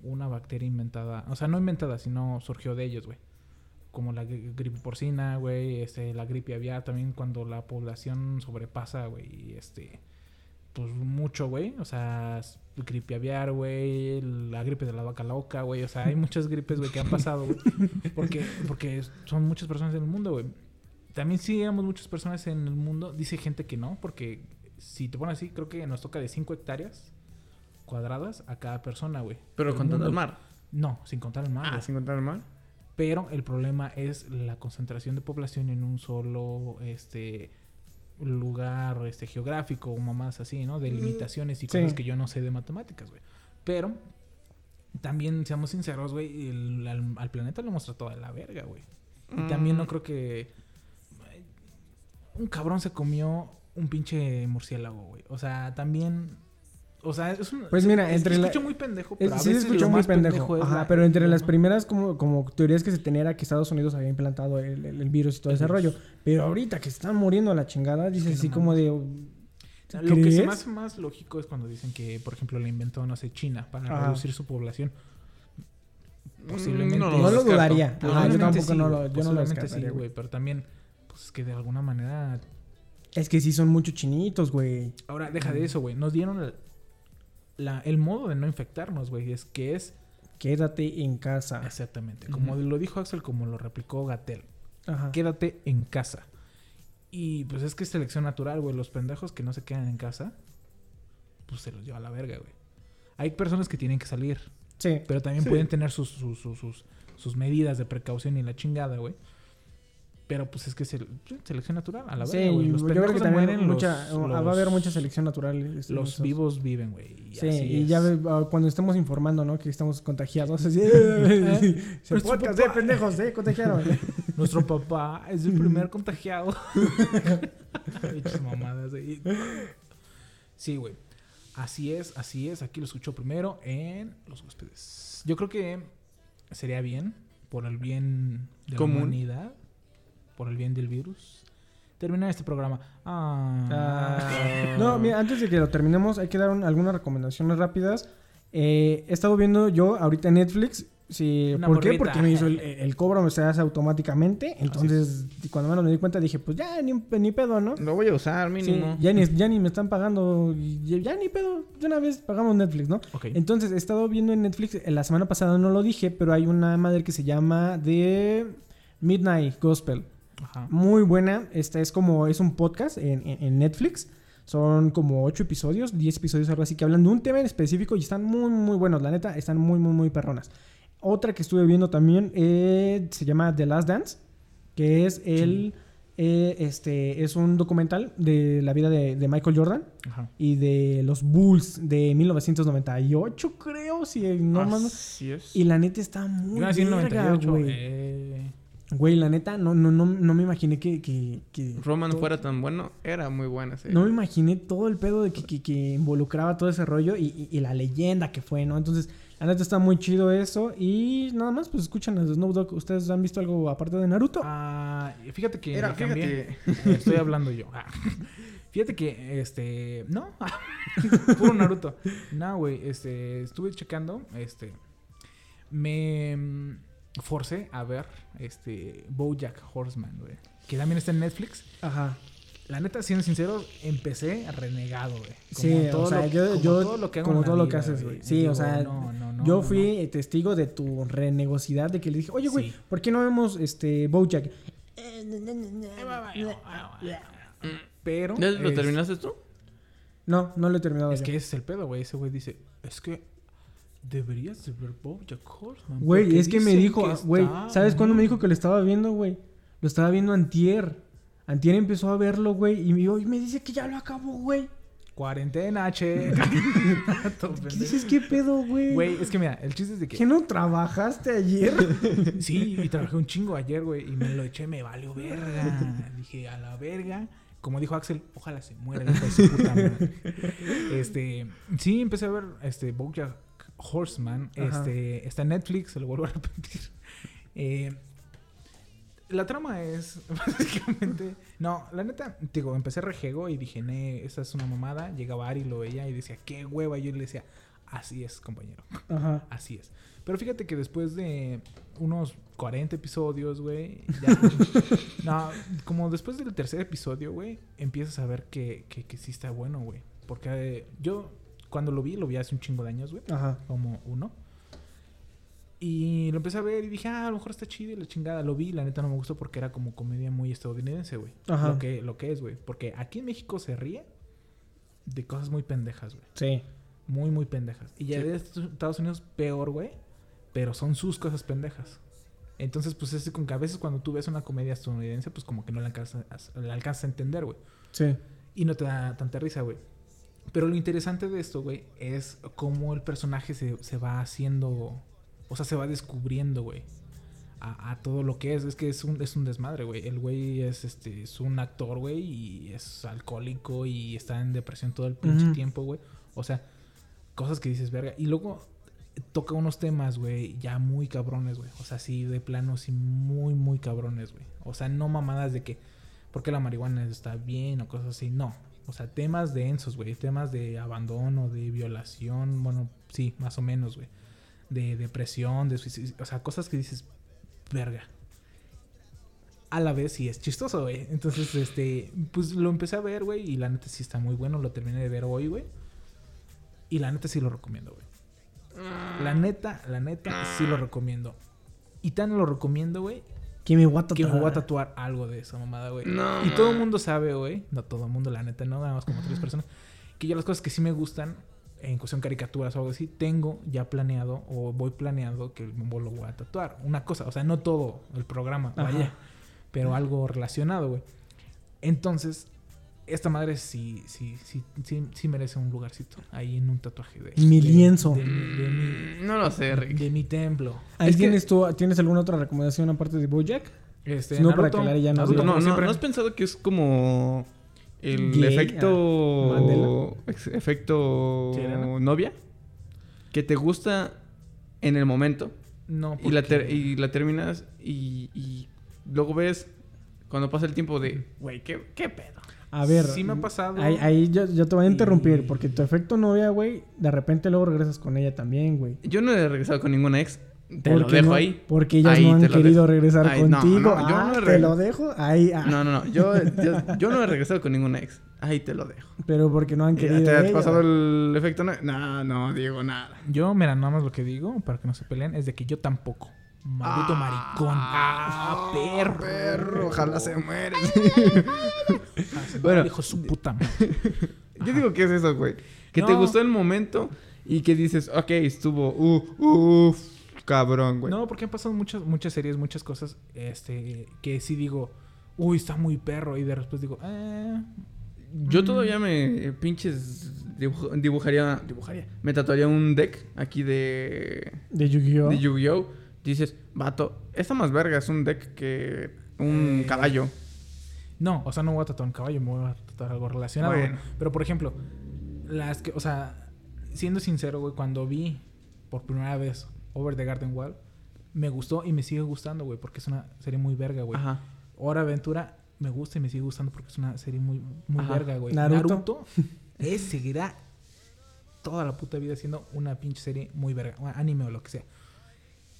una bacteria inventada. O sea, no inventada, sino surgió de ellos, güey. Como la gri- gripe porcina, güey. Este, la gripe aviar también cuando la población sobrepasa, güey. y, Este. Pues mucho, güey. O sea, s- gripe aviar, güey. La gripe de la vaca loca, güey. O sea, hay muchas gripes, güey, que han pasado, güey. Porque, porque son muchas personas en el mundo, güey. También sí éramos muchas personas en el mundo. Dice gente que no, porque si te pones así, creo que nos toca de 5 hectáreas cuadradas a cada persona, güey. Pero El contando el mar. No, sin contar el mar. Ah, güey. sin contar el mar. Pero el problema es la concentración de población en un solo este lugar este geográfico o mamás así, ¿no? De limitaciones y Sí. cosas que yo no sé de matemáticas, güey. Pero también, seamos sinceros, güey, el- al, al planeta lo hemos tratado de la verga, güey. Y también Mm. no creo que un cabrón se comió un pinche murciélago, güey. O sea, también o sea, es un Pues mira, entre la- muy pendejo, Es- pero sí, se escuchó muy pendejo. es Ajá, la- pero entre las primeras como, como teorías que se tenía era que Estados Unidos había implantado el, el- el virus y todo El ese virus. rollo. Pero ahorita que se están muriendo a la chingada, dices que no así como de... Lo que se me hace más lógico es cuando dicen que, por ejemplo, la inventó, no sé, China para Ajá. reducir su población. Posiblemente. Mm, No lo dudaría. Ajá, yo tampoco sí, no lo, güey, yo no lo sí, güey. Pero también, pues es que de alguna manera. Es que sí son muchos chinitos, güey. Ahora, deja de eso, güey. Nos dieron el, la- el modo de no infectarnos, güey. Es que es Quédate en casa. exactamente. Como lo dijo Axel, como lo replicó Gatel. Ajá. Quédate en casa. Y pues es que es selección natural, güey. Los pendejos que no se quedan en casa, pues se los lleva a la verga, güey. Hay personas que tienen que salir. Sí. Pero también Sí. pueden tener sus, sus, sus, sus, sus medidas de precaución y la chingada, güey. Pero pues es que sí, selección natural, a la Sí, verga, güey. Los yo creo que pendejos se también mueren, mucha, los- va a haber mucha selección natural. este, Los vivos viven, güey. y Sí, así y es. ya ah, cuando estemos informando, ¿no? Que estamos contagiados. Así, se Nuestro podcast, eh, papá. pendejos, eh, contagiaron. Nuestro papá es el primer contagiado. Mamadas, güey. Sí, güey. Así es, así es. Aquí lo escuchó primero en Los Huéspedes. Yo creo que sería bien, por el bien de Común. la humanidad, por el bien del virus, terminar este programa. Ah. Ah, no, mira, antes de que lo terminemos, hay que dar un- algunas recomendaciones rápidas. Eh, he estado viendo yo ahorita en Netflix. Sí, Una ¿Por qué? Porque me hizo el, el cobro se hace automáticamente. Entonces, cuando menos me di cuenta, dije, pues ya, ni, ni pedo, ¿no? Lo voy a usar Sí, mínimo. ya, ni, ya ni me están pagando, ya ni pedo, de una vez pagamos Netflix, ¿no? Entonces, he estado viendo en Netflix, eh, la semana pasada no lo dije, pero hay una madre que se llama The Midnight Gospel. Ajá. Muy buena, esta es como, es un podcast en, en- en Netflix. Son como 8 episodios, 10 episodios algo así, que hablan de un tema en específico y están muy, muy buenos, la neta, están muy, muy, muy perronas. Otra que estuve viendo también eh, se llama The Last Dance, que es el... eh, este es un documental de la vida de, de Michael Jordan Ajá. y de los Bulls de 1998, creo, si no es. Y la neta está muy Yo nací en el verga, 98. güey. eh, Güey, la neta, no, no, no, no me imaginé que... que, que Roman todo- fuera tan bueno, era muy buena serie. No me imaginé todo el pedo de que, que- que involucraba todo ese rollo y, y- y la leyenda que fue, ¿no? Entonces, la neta está muy chido eso. Y nada más, pues escuchan a Snoop Dogg. ¿Ustedes han visto algo aparte de Naruto? ah, fíjate que Era, cambié. fíjate. Estoy hablando yo. Ah. Fíjate que, este, no, puro Naruto. No, güey, este, estuve checando, este, me forcé a ver, este, BoJack Horseman, güey, que también está en Netflix. Ajá. La neta, siendo sincero, empecé renegado, güey. Como Sí, todo o sea, lo- yo, como yo todo lo que hago como todo lo que haces, güey. Sí, Digo, o sea, no, no, no, yo no, fui testigo de tu renegocidad de que le dije, oye, güey, Sí. ¿por qué no vemos este BoJack? no. Pero ¿Ya lo es- terminaste tú? No, no lo he terminado. Es ya. que ese es el pedo, güey. Ese güey dice, es que deberías de ver BoJack Horseman. Güey, es que me dijo, que ah, güey, está ¿sabes cuándo me dijo que lo estaba viendo, güey? Lo estaba viendo antier. Antier empezó a verlo, güey, y me, y me dice que ya lo acabó, güey. Cuarentena, che. ¿Qué dices? ¿Qué pedo, güey? Güey, es que mira, el chiste es de que... ¿Qué no trabajaste ayer? Sí, y trabajé un chingo ayer, güey, y me lo eché, me valió verga. Dije, a la verga. Como dijo Axel, ojalá se muera, hijo de su puta madre. Este, sí, empecé a ver este BoJack Horseman. Ajá. Este, está en Netflix, se lo vuelvo a repetir. Eh, la trama es básicamente. No, la neta, digo, empecé rejego y dije, ne, esta es una mamada. Llegaba Ari, lo veía y decía, qué hueva. Y yo le decía, así es, compañero. Ajá. Así es. Pero fíjate que después de unos 40 episodios, güey, ya... no, como después del tercer episodio, güey, empiezas a ver que, que, que sí está bueno, güey. Porque eh, yo, cuando lo vi, lo vi hace un chingo de años, güey. Ajá. Como uno. Y lo empecé a ver y dije, ah, a lo mejor está chido y la chingada. Lo vi, la neta no me gustó porque era como comedia muy estadounidense, güey. Ajá. Lo que, lo que es, güey. Porque aquí en México se ríe de cosas muy pendejas, güey. Sí. Muy, muy pendejas. Y ya de Estados Unidos peor, güey. Pero son sus cosas pendejas. Entonces, pues es con que a veces cuando tú ves una comedia estadounidense, pues como que no la alcanzas, la alcanzas a entender, güey. Sí. Y no te da tanta risa, güey. Pero lo interesante de esto, güey, es cómo el personaje se, se va haciendo... O sea, se va descubriendo, güey. A, a todo lo que es. Es que es un, es un desmadre, güey. El güey es, este, es un actor, güey. Y es alcohólico y está en depresión todo el pinche tiempo, güey. O sea, cosas que dices, verga. Y luego toca unos temas, güey, ya muy cabrones, güey. O sea, sí, de plano, sí, muy, muy cabrones, güey. O sea, no mamadas de que, porque la marihuana está bien o cosas así? No. O sea, temas densos, güey. Temas de abandono, de violación. Bueno, sí, más o menos, güey. De depresión, de suicidio. O sea, cosas que dices, verga. A la vez sí es chistoso, güey. Entonces, este, pues lo empecé a ver, güey. Y la neta sí está muy bueno. Lo terminé de ver hoy, güey. Y la neta sí lo recomiendo, güey. La neta, la neta sí lo recomiendo. Y tan lo recomiendo, güey, Que me voy a que me voy a tatuar. tatuar algo de esa mamada, güey. No, y todo el mundo sabe, güey. No todo el mundo, la neta, no, nada más como tres personas. Que yo las cosas que sí me gustan, en cuestión caricaturas o algo así, tengo ya planeado o voy planeando que me lo voy a tatuar. Una cosa, o sea, no todo el programa, Ajá. vaya. Pero algo relacionado, güey. Entonces, esta madre sí, sí, sí, sí, sí merece un lugarcito ahí en un tatuaje de... Mi de- lienzo. De, mi- de mi, No lo sé, Rick. de mi templo. Ahí Es que- tienes tú, ¿tienes alguna otra recomendación aparte de BoJack? Este, no, para Naruto, que Lari ya. No, no, siempre. ¿no has pensado que es como el Gay, efecto ah, Mandela. efecto novia que te gusta en el momento No, y la ter- y la terminas y, y luego ves cuando pasa el tiempo de güey qué, qué pedo A ver. Sí me ha pasado. Ahí, ahí yo, yo te voy a interrumpir, Y- porque tu efecto novia, güey, de repente luego regresas con ella también, güey. yo no he regresado con ninguna ex te lo Porque dejo no- ahí Porque ellas Ahí no han lo querido dejo. regresar Ay, no, contigo. no, yo ah, no he te lo dejo ahí. ah. no no no yo, yo, yo no he regresado con ninguna ex ahí te lo dejo Pero porque no han ¿Ya querido. ¿te has ellas. pasado el efecto novia? no no digo nada Yo, mira, nada más lo que digo, para que no se peleen, es de que yo tampoco. Maldito maricón. Ah, perro. perro ojalá se muere Ah, Bueno. dijo su puta madre. Yo digo que es eso, güey. Que te gustó el momento y que dices, ok, estuvo, uh, uff, cabrón, güey. No, porque han pasado muchas, muchas series, muchas cosas, este, que sí digo, uy, está muy perro, y de después digo, eh, Yo todavía me eh, pinches dibuj- dibujaría, dibujaría, me tatuaría un deck aquí de, De Yu-Gi-Oh! de Yu-Gi-Oh! Dices, vato, está más verga, es un deck que un Eh, caballo. No, o sea, no voy a tatuar un caballo, me voy a tatuar algo relacionado. Bueno. Pero, por ejemplo, las que, o sea, siendo sincero, güey, cuando vi por primera vez Over the Garden Wall, me gustó y me sigue gustando, güey, porque es una serie muy verga, güey. Ajá. Hora Aventura me gusta y me sigue gustando porque es una serie muy, muy Ajá. verga, güey. Naruto. Naruto, es, seguirá toda la puta vida siendo una pinche serie muy verga. anime o lo que sea.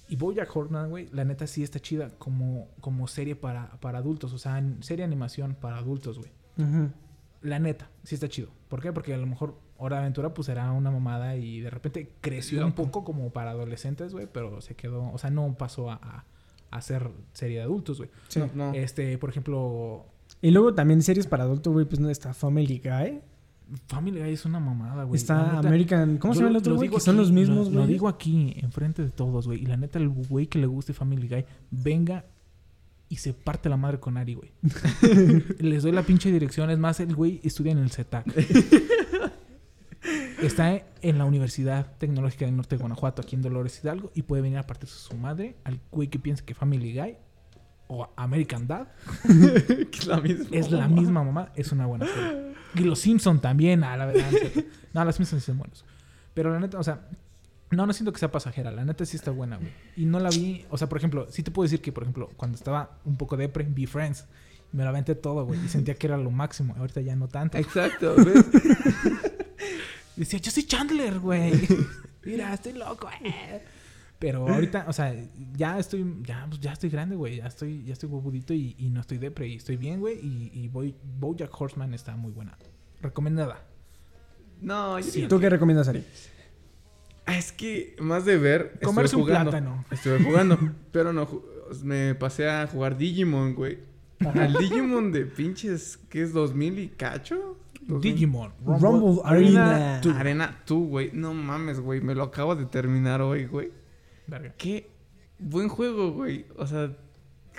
Y Bojack Horseman, güey, la neta sí está chida como, como serie para, para adultos. O sea, en- serie de animación para adultos, güey. La neta, sí está chido. ¿Por qué? Porque a lo mejor Hora de Aventura pues era una mamada y de repente creció un poco como para adolescentes, güey, pero se quedó, o sea, no pasó a, a, a ser serie de adultos, güey. Sí. No, no. Este, por ejemplo, Y luego también series para adultos, güey, pues no está Family Guy. Family Guy es una mamada, güey. Está neta, American. ¿Cómo se llama el otro, güey? son los mismos, güey. Lo digo aquí, enfrente de todos, güey. Y la neta, el güey que le guste Family Guy, venga y se parte la madre con Ari, güey. Les doy la pinche dirección. Es más, el güey estudia en el CETAC. Está en la Universidad Tecnológica del Norte de Guanajuato, aquí en Dolores Hidalgo, y puede venir a partirse su madre al güey que piensa que Family Guy o American Dad es la misma. es la misma mamá, es una buena serie. Y los Simpson también, a la verdad. no los Simpsons son buenos. Pero la neta, o sea, no, no siento que sea pasajera. La neta sí está buena, güey. Y no la vi, o sea, por ejemplo, sí te puedo decir que, por ejemplo, cuando estaba un poco depre, vi Friends. Me la aventé todo, güey. Y sentía que era lo máximo. Ahorita ya no tanto. Exacto, ¿ves? Decía, yo soy Chandler, güey. Mira, estoy loco, eh. Pero ahorita, o sea, ya estoy, ya, pues, ya estoy grande, güey. Ya estoy, ya estoy huevudito y, y no estoy depre. Y estoy bien, güey. Y, y Boy, Bojack Horseman está muy buena. Recomendada. No, yo Sí. ¿Tú qué recomiendas, Ari? Ah, Es que más de ver. Comerse un jugando. plátano. Estuve jugando. pero no. Me pasé a jugar Digimon, güey. Al Digimon de pinches. ¿Qué es? ¿2000 y cacho? 2000. Digimon. Rumble Arena. Arena. Arena, tú, güey. No mames, güey. Me lo acabo de terminar hoy, güey. Verga. Qué buen juego, güey. O sea,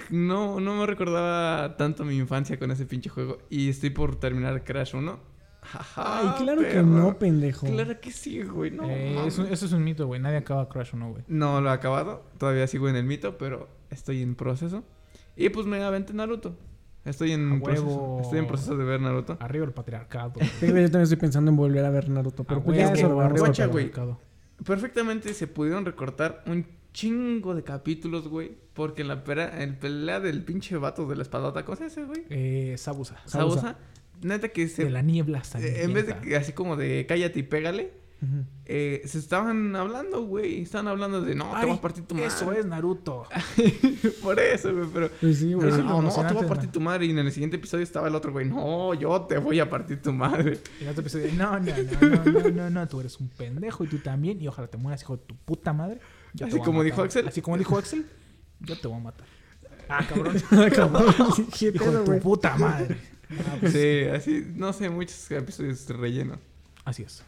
no, no me recordaba tanto mi infancia con ese pinche juego. Y estoy por terminar Crash 1. Ajá, Ay, claro que no, pendejo. Claro que sí, güey. No, Eh, eso, eso es un mito, güey. Nadie acaba Crash o no, güey. No lo he acabado. Todavía sigo en el mito, pero estoy en proceso. Y pues me aventé Naruto. Estoy en, proceso, estoy en proceso de ver Naruto. Arriba el patriarcado. Sí, Yo también estoy pensando en volver a ver Naruto, pero A pues ya eso lo güey. Perfectamente se pudieron recortar un chingo de capítulos, güey. Porque en la pera- en pelea del pinche vato de la espadota, ¿cómo se ese, güey? Eh, Sabusa. Sabusa. Neta que se... De la niebla eh, en vez de así como de cállate y pégale, Eh, se estaban hablando, güey. Estaban hablando de no, te vas a partir tu madre. Eso es Naruto. Por eso, güey, pero... Pues sí, güey. Eso no, no, te voy emocionante, a partir tu madre. Y en el siguiente episodio estaba el otro, güey. No, yo te voy a partir tu madre. Y el otro episodio, no, no, no, no, no, no, no, tú eres un pendejo y tú también. Y ojalá te mueras, hijo de tu puta madre. Yo Así como dijo Axel. Así como dijo Axel, yo te voy a matar. Ah, cabrón. Cabrón, ¿Qué hijo de tu puta madre. Sí, así, no sé, muchos episodios de relleno. Así es.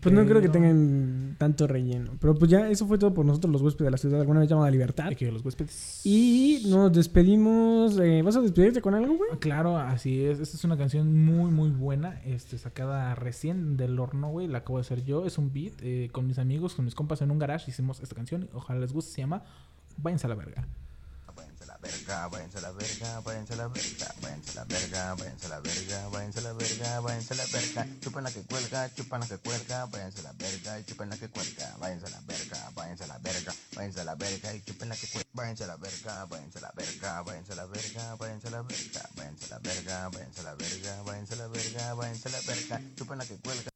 Pues no creo que tengan tanto relleno. Pero pues ya, eso fue todo por nosotros, los huéspedes de la ciudad, alguna vez llamada Libertad. Los huéspedes. Y nos despedimos. eh, ¿Vas a despedirte con algo, güey? Claro, así es. Esta es una canción muy, muy buena. Este, sacada recién del horno, güey. La acabo de hacer yo. Es un beat eh, con mis amigos, con mis compas en un garage. Hicimos esta canción. Ojalá les guste. Se llama Váyanse a la verga. Verga, váyanse a la verga, váyanse a la verga, váyanse a la verga, váyanse a la verga, váyanse a la verga, váyanse a la verga, chupan la que cuelga, chupan la que cuelga, váyanse a la verga y chupan la que cuelga, váyanse a la verga, váyanse a la verga, váyanse a la verga y chupan la que cuelga, váyanse a la verga, váyanse a la verga, váyanse a la verga, váyanse a la verga, váyanse a la verga, váyanse a la verga, váyanse a la verga, váyanse a la verga, chupan la que cuelga.